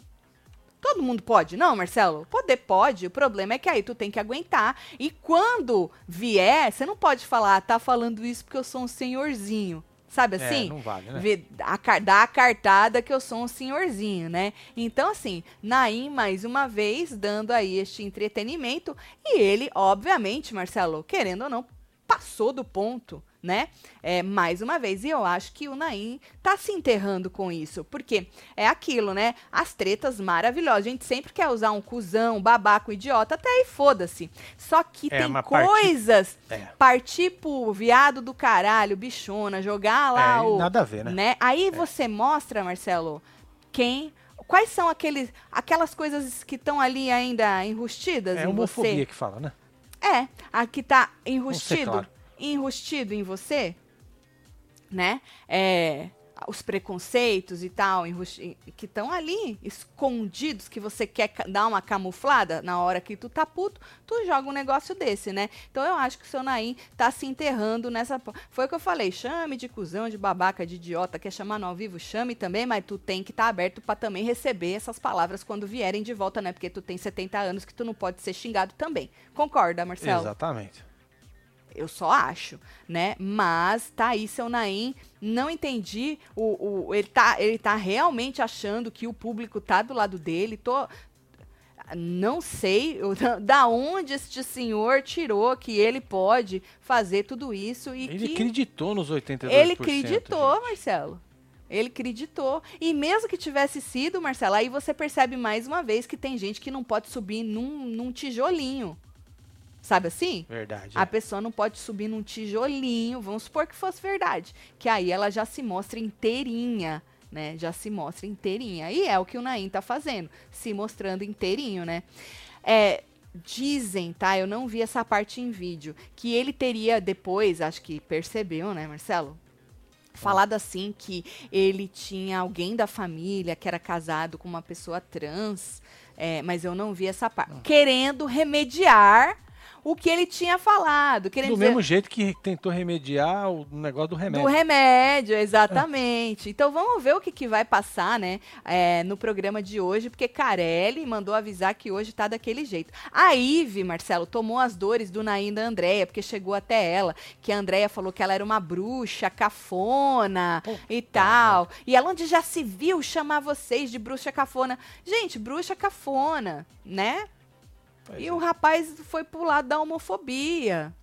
A: Todo mundo pode, não, Marcelo? Poder pode, o problema é que aí tu tem que aguentar. E quando vier, você não pode falar, "Ah, tá falando isso porque eu sou um senhorzinho. Sabe
B: É,
A: assim?
B: não vale, né?
A: A, dá a cartada que eu sou um senhorzinho, né? Então, assim, Naim, mais uma vez, dando aí este entretenimento. E ele, obviamente, Marcelo, querendo ou não, passou do ponto, né? É, mais uma vez. E eu acho que o Naim tá se enterrando com isso. Porque é aquilo, né? As tretas maravilhosas. A gente sempre quer usar um cuzão, um babaca, um idiota, até aí foda-se. Só que
B: É,
A: tem coisas.
B: É.
A: Partir pro viado do caralho, bichona, jogar lá
B: É,
A: o.
B: nada a ver, né?
A: Aí você mostra, Marcelo, quem. Quais são aqueles, aquelas coisas que estão ali ainda enrustidas
B: É
A: em
B: homofobia
A: você?
B: que fala, né?
A: É, a que tá enrustido,
B: claro.
A: Enrustido em você, né? É, os preconceitos e tal, que estão ali escondidos, que você quer dar uma camuflada na hora que tu tá puto, tu joga um negócio desse, né? Então eu acho que o seu Naim tá se enterrando nessa. Foi o que eu falei, chame de cuzão, de babaca, de idiota, quer chamar no ao vivo, chame também, mas tu tem que estar aberto pra também receber essas palavras quando vierem de volta, né? Porque tu tem 70 anos que tu não pode ser xingado também. Concorda, Marcelo?
B: Exatamente.
A: Eu só acho, né? Mas tá aí seu Naim, não entendi. O, o, ele, tá, ele tá realmente achando que o público tá do lado dele. Tô... Não sei eu- [LAUGHS] da onde este senhor tirou que ele pode fazer tudo isso e
B: Ele
A: que
B: acreditou nos 82%.
A: ele acreditou,
B: gente.
A: Marcelo. Ele acreditou. E mesmo que tivesse sido, Marcelo, aí você percebe mais uma vez que tem gente que não pode subir num, num tijolinho. Sabe assim?
B: Verdade.
A: A
B: é.
A: pessoa não pode subir num tijolinho, vamos supor que fosse verdade. Que aí ela já se mostra inteirinha, né? Já se mostra inteirinha. E é o que o Naim tá fazendo, se mostrando inteirinho, né? É, dizem, tá? Eu não vi essa parte em vídeo, que ele teria depois, acho que percebeu, né, Marcelo? Falado assim que ele tinha alguém da família que era casado com uma pessoa trans, é, mas eu não vi essa parte. Querendo remediar o que ele tinha falado. Querendo
B: Do
A: dizer,
B: mesmo jeito que tentou remediar o negócio do remédio.
A: do remédio, exatamente. Então vamos ver o que, que vai passar, né, é, no programa de hoje, porque Carelli mandou avisar que hoje tá daquele jeito. A Ive, Marcelo, tomou as dores do Naim da Andréia, porque chegou até ela, que a Andréia falou que ela era uma bruxa cafona e tal. E ela onde já se viu chamar vocês de bruxa cafona. Gente, bruxa cafona, né?
B: Pois
A: e
B: é.
A: o rapaz foi pro lado da homofobia.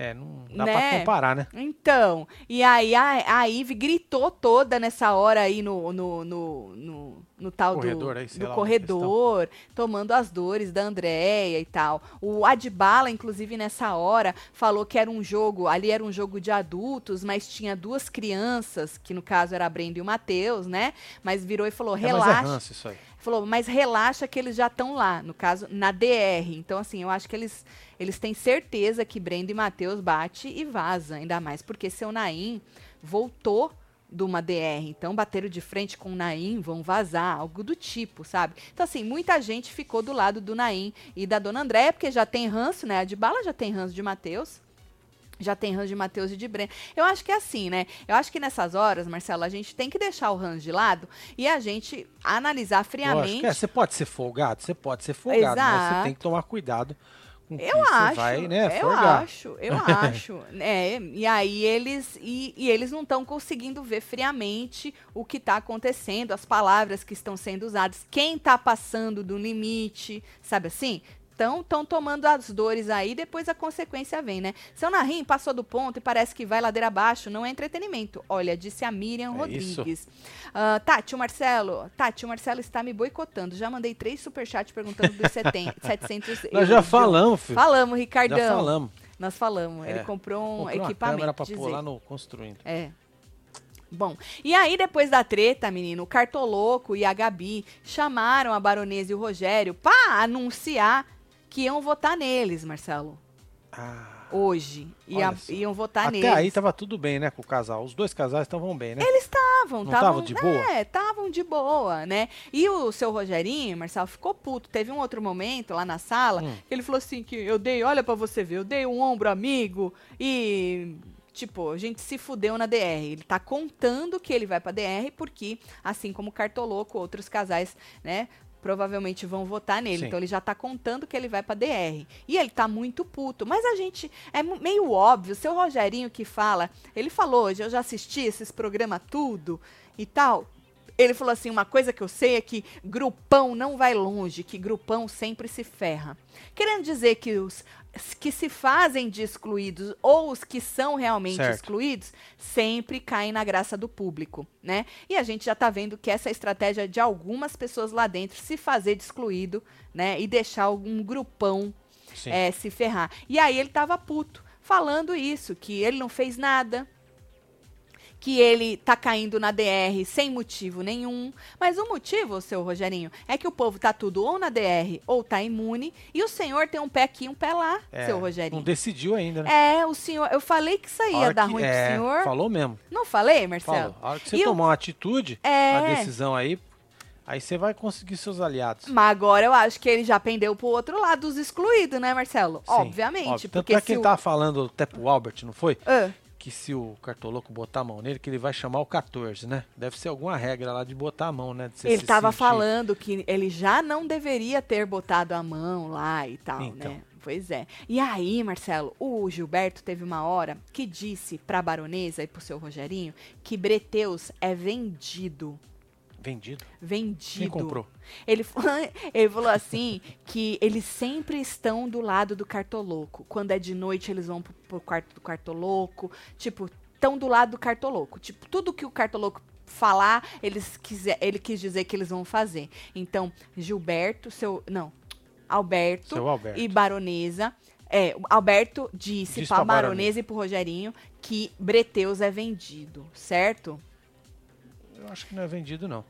B: É, não dá
A: Né?
B: pra comparar, né?
A: Então, e aí a, a Ive gritou toda nessa hora aí no, no, no, no, no tal
B: Corredor
A: do,
B: aí,
A: do
B: lá,
A: corredor, tomando as dores da Andréia e tal. O Adbala, inclusive, nessa hora, falou que era um jogo, ali era um jogo de adultos, mas tinha duas crianças, que no caso era a Brenda e o Matheus, né? Mas virou e falou,
B: É, é
A: relaxa.
B: ranço isso aí.
A: Falou, mas relaxa que eles já estão lá, no caso, na DR. Então, assim, eu acho que eles, eles têm certeza que Brenda e Matheus bate e vaza, ainda mais porque seu Naim voltou de uma DR. Então, bateram de frente com o Naim, vão vazar, algo do tipo, sabe? Então, assim, muita gente ficou do lado do Naim e da dona Andréia, porque já tem ranço, né? A de bala já tem ranço de Matheus. Já tem ranço de Matheus e de Breno. Eu acho que é assim, né? Eu acho que nessas horas, Marcelo, a gente tem que deixar o ranço de lado e a gente analisar friamente.
B: Lógico, é, você pode ser folgado? Você pode ser folgado, mas
A: Exato.
B: você tem que tomar cuidado
A: Eu acho,
B: vai, né,
A: eu acho, eu [LAUGHS] acho. É, e aí eles e, e eles não estão conseguindo ver friamente o que está acontecendo, as palavras que estão sendo usadas, quem está passando do limite, sabe assim? Então, estão tomando as dores aí, depois a consequência vem, né? Seu Narim passou do ponto e parece que vai ladeira abaixo, não é entretenimento. Olha, disse a Miriam
B: É
A: Rodrigues. Ah, Tati, o Marcelo. Tati, o Marcelo está me boicotando. Já mandei três superchats perguntando dos 70, 700 [LAUGHS]
B: Nós já falamos, filho.
A: Falamos, Ricardão.
B: Já falamos.
A: Nós falamos. Ele
B: É.
A: comprou um
B: Comprou uma
A: equipamento.
B: câmera pra pôr lá no construindo.
A: É. Bom, e aí depois da treta, menino, o Cartoloco e a Gabi chamaram a Baronesa e o Rogério pra anunciar que iam votar neles, Marcelo.
B: Ah,
A: Hoje. Ia, iam votar
B: até
A: neles.
B: aí tava tudo bem, né, com o casal. Os dois casais estavam bem, né?
A: Eles estavam, estavam
B: tavam de boa?
A: É, estavam de boa, né? E o seu Rogerinho, Marcelo, ficou puto. Teve um outro momento lá na sala
B: Hum.
A: que ele falou assim: que eu dei, olha pra você ver, eu dei um ombro amigo e. Tipo, a gente se fudeu na DR. Ele tá contando que ele vai pra DR porque, assim como o Cartoloco, outros casais, né? Provavelmente vão votar nele.
B: Sim.
A: Então ele já tá contando que ele vai pra DR. E ele tá muito puto. Mas a gente. É meio óbvio. Seu Rogerinho que fala. Ele falou hoje, eu já assisti esses programas tudo e tal. Ele falou assim: uma coisa que eu sei é que grupão não vai longe, que grupão sempre se ferra. Querendo dizer que os que se fazem de excluídos ou os que são realmente
B: Certo.
A: excluídos sempre caem na graça do público, né? E a gente já tá vendo que essa estratégia de algumas pessoas lá dentro se fazer de excluído, né? E deixar algum grupão é, se ferrar. E aí ele tava puto, falando isso, que ele não fez nada, que ele tá caindo na DR sem motivo nenhum. Mas o motivo, seu Rogerinho, é que o povo tá tudo ou na DR ou tá imune, e o senhor tem um pé aqui e um pé lá,
B: É,
A: seu
B: Não
A: Rogerinho.
B: decidiu ainda, né?
A: É, o senhor, eu falei que isso aí ia dar
B: que-
A: ruim
B: é,
A: pro senhor.
B: Falou mesmo.
A: Não falei, Marcelo?
B: Falou. A hora que você
A: E
B: tomar uma atitude,
A: É.
B: a decisão aí, aí você vai conseguir seus aliados.
A: Mas agora eu acho que ele já pendeu pro outro lado dos excluídos, né, Marcelo?
B: Sim,
A: Obviamente.
B: óbvio. Tanto
A: Porque
B: é
A: se
B: quem
A: o...
B: tava falando até pro Albert, não foi?
A: Ah,
B: Que se o cartoloco botar a mão nele, que ele vai chamar o 14, né? Deve ser alguma regra lá de botar a mão, né?
A: Ele
B: se
A: tava
B: sentir-
A: falando que ele já não deveria ter botado a mão lá e tal,
B: Então.
A: né? Pois é. E aí, Marcelo, o Gilberto teve uma hora que disse pra baronesa e pro seu Rogerinho que Breteus é vendido.
B: Vendido.
A: Vendido.
B: Quem comprou?
A: Ele, [LAUGHS] ele falou assim que eles sempre estão do lado do cartoloco. Quando é de noite, eles vão pro, pro quarto do cartoloco. Tipo, estão do lado do cartoloco. Tipo, tudo que o cartoloco falar, eles quiser, ele quis dizer que eles vão fazer. Então, Gilberto, seu. Não. Alberto,
B: Seu Alberto.
A: e Baronesa. É, Alberto disse,
B: Disse
A: pra.
B: Baronesa
A: e pro Rogerinho que Breteus é vendido, certo?
B: Eu acho que não é vendido, não.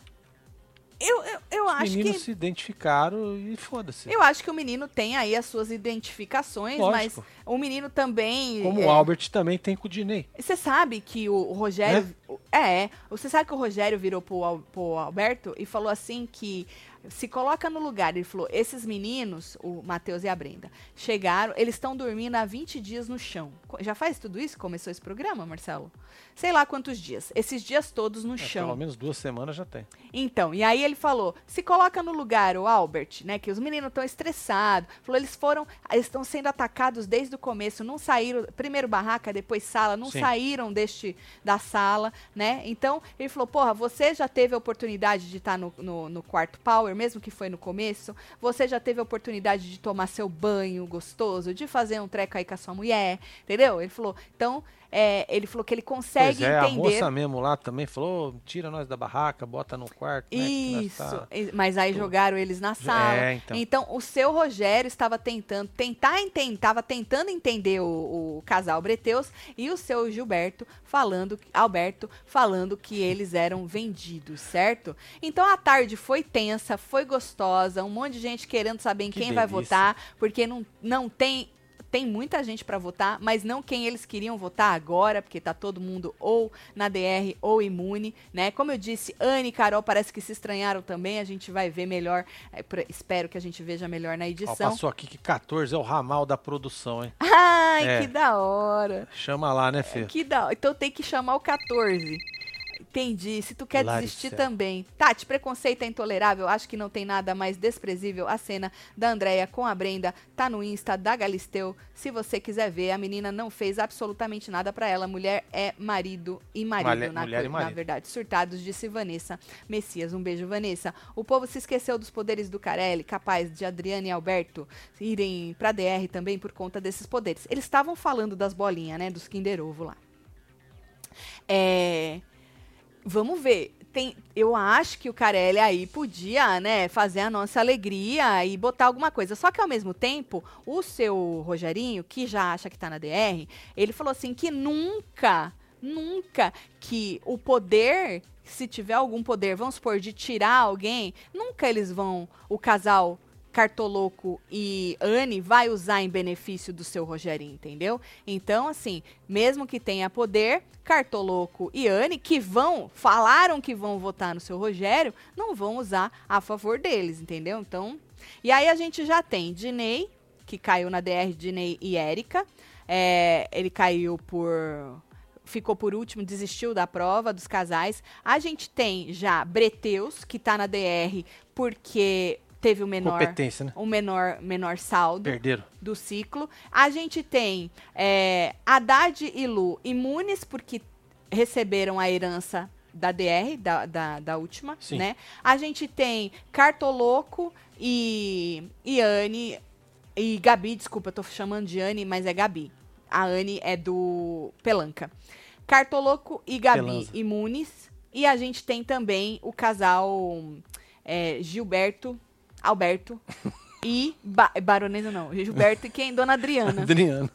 A: Eu, eu, eu
B: Os
A: acho
B: meninos
A: que.
B: se identificaram e foda-se.
A: Eu acho que o menino tem aí as suas identificações,
B: Lógico.
A: mas o menino também.
B: Como
A: é,
B: o Albert também tem com o Dinei.
A: Você sabe que o, Rogério. É? Você sabe que o Rogério virou pro, pro Alberto e falou assim que. Se coloca no lugar. Ele falou: esses meninos, o Matheus e a Brenda, chegaram, eles estão dormindo há 20 dias no chão. Já faz tudo isso? Começou esse programa, Marcelo? Sei lá quantos dias. Esses dias todos no
B: É,
A: chão.
B: pelo menos duas semanas já tem.
A: Então, e aí ele falou: se coloca no lugar, o Albert, né? Que os meninos estão estressados. Falou, eles foram, eles estão sendo atacados desde o começo, não saíram, primeiro barraca, depois sala, não
B: Sim.
A: saíram deste da sala, né? Então, ele falou, porra, você já teve a oportunidade de estar no, no, no quarto power, mesmo que foi no começo, você já teve a oportunidade de tomar seu banho gostoso, de fazer um treco aí com a sua mulher, entendeu? Ele falou, então, é, ele falou que ele consegue
B: pois é, a
A: entender.
B: moça mesmo lá também falou, tira nós da barraca, bota no quarto, né,
A: Isso,
B: tá-
A: e- mas aí
B: Tudo.
A: jogaram eles na sala.
B: É, então.
A: o seu Rogério estava tentando, tentar enten- tava tentando entender o, o casal Breteus e o seu Gilberto falando, Alberto falando que eles eram vendidos, certo? Então a tarde foi tensa, foi gostosa, um monte de gente querendo saber em
B: Que
A: quem vai
B: delícia.
A: votar, porque não, não tem tem muita gente para votar, mas não quem eles queriam votar agora, porque tá todo mundo ou na DR ou imune, né? Como eu disse, Anne e Carol parece que se estranharam também, a gente vai ver melhor, é, pra- espero que a gente veja melhor na
B: Ó,
A: edição.
B: passou aqui que 14 é o ramal da produção, hein?
A: Ai,
B: É.
A: que da hora.
B: Chama lá, né, Fê?
A: Que da hora. Então tem que chamar o 14. Entendi. Se tu quer desistir também. Tati, preconceito é intolerável. Acho que não tem nada mais desprezível. A cena da Andréia com a Brenda tá no Insta da Galisteu. Se você quiser ver, a menina não fez absolutamente nada pra ela. Mulher é marido e marido, na,
B: mulher e
A: co- na
B: marido.
A: verdade. Surtados, disse Vanessa Messias. Um beijo, Vanessa. O povo se esqueceu dos poderes do Carelli, capaz de Adriana e Alberto irem pra DR também por conta desses poderes. Eles estavam falando das bolinhas, né? Dos Kinder Ovo lá. É. Vamos ver. Tem, eu acho que o Carelli aí podia, né, fazer a nossa alegria e botar alguma coisa. Só que ao mesmo tempo, o seu Rogerinho, que já acha que tá na DR, ele falou assim que nunca, nunca que o poder, se tiver algum poder, vamos supor, de tirar alguém, nunca eles vão, o casal Cartoloco e Anne vai usar em benefício do seu Rogerinho, entendeu? Então, assim, mesmo que tenha poder, Cartoloco e Anne, que vão, falaram que vão votar no seu Rogério, não vão usar a favor deles, entendeu? Então, e aí a gente já tem Dinei, que caiu na DR, Dinei e Érica. É, ele caiu por ficou por último, desistiu da prova dos casais. A gente tem já Breteus, que tá na DR porque teve o menor
B: Competência, né?
A: o menor menor saldo
B: Perderam.
A: do ciclo. A gente tem é, Haddad e Lu imunes porque receberam a herança da DR, da, da, da última,
B: Sim.
A: né? A gente tem Cartoloco e, e Anne e Gabi, desculpa, eu tô chamando de Anne, mas é Gabi. A Anne é do Pelanca. Cartoloco e Gabi
B: Pelanza.
A: imunes. E a gente tem também o casal é, Gilberto, Alberto e ba Baronesa não, Gilberto e quem? Dona Adriana.
B: Adriano.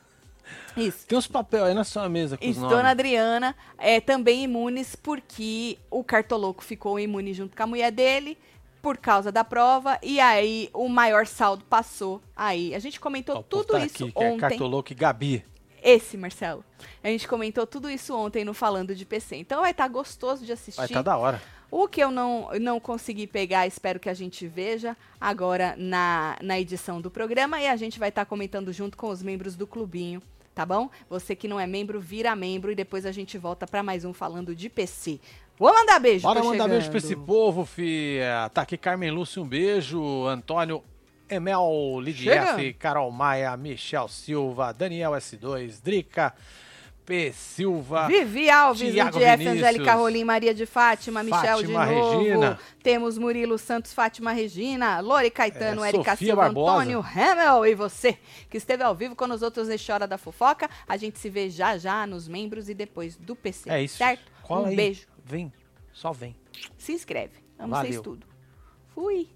A: Isso.
B: Tem uns papéis aí na sua mesa com os
A: Isso. Dona Adriana é também imunes porque o Cartoloco ficou imune junto com a mulher dele por causa da prova e aí o maior saldo passou aí. A gente comentou
B: Ó,
A: tudo
B: tá
A: isso
B: aqui, que é
A: ontem.
B: Cartoloco e Gabi.
A: Esse, Marcelo. A gente comentou tudo isso ontem no Falando de PC. Então vai estar gostoso de assistir.
B: Vai tá da hora.
A: O que eu não, não consegui pegar, espero que a gente veja agora na, na edição do programa e a gente vai estar comentando junto com os membros do clubinho, tá bom? Você que não é membro, vira membro e depois a gente volta para mais um falando de PC. Vou mandar beijo,
B: Bora mandar beijo pra
A: chegando.
B: esse povo, fia. Tá aqui Carmen Lúcia, um beijo. Antônio Emel Lidief. Carol Maia, Michel Silva, Daniel S2, Drica, P. Silva.
A: Vivi Alves,
B: Vinícius.
A: Angélica Rolim, Maria de Fátima, Michel de novo.
B: Regina.
A: Temos Murilo Santos, Fátima Regina, Lori Caetano,
B: É,
A: Erika Silva,
B: Barbosa.
A: Antônio Hamel e você que esteve ao vivo com os outros neste Hora da Fofoca. A gente se vê já já nos membros e depois do PC.
B: É isso.
A: Certo?
B: Cola
A: um
B: aí.
A: beijo.
B: Vem. Só vem.
A: Se inscreve. Amo
B: Valeu.
A: vocês tudo. Fui.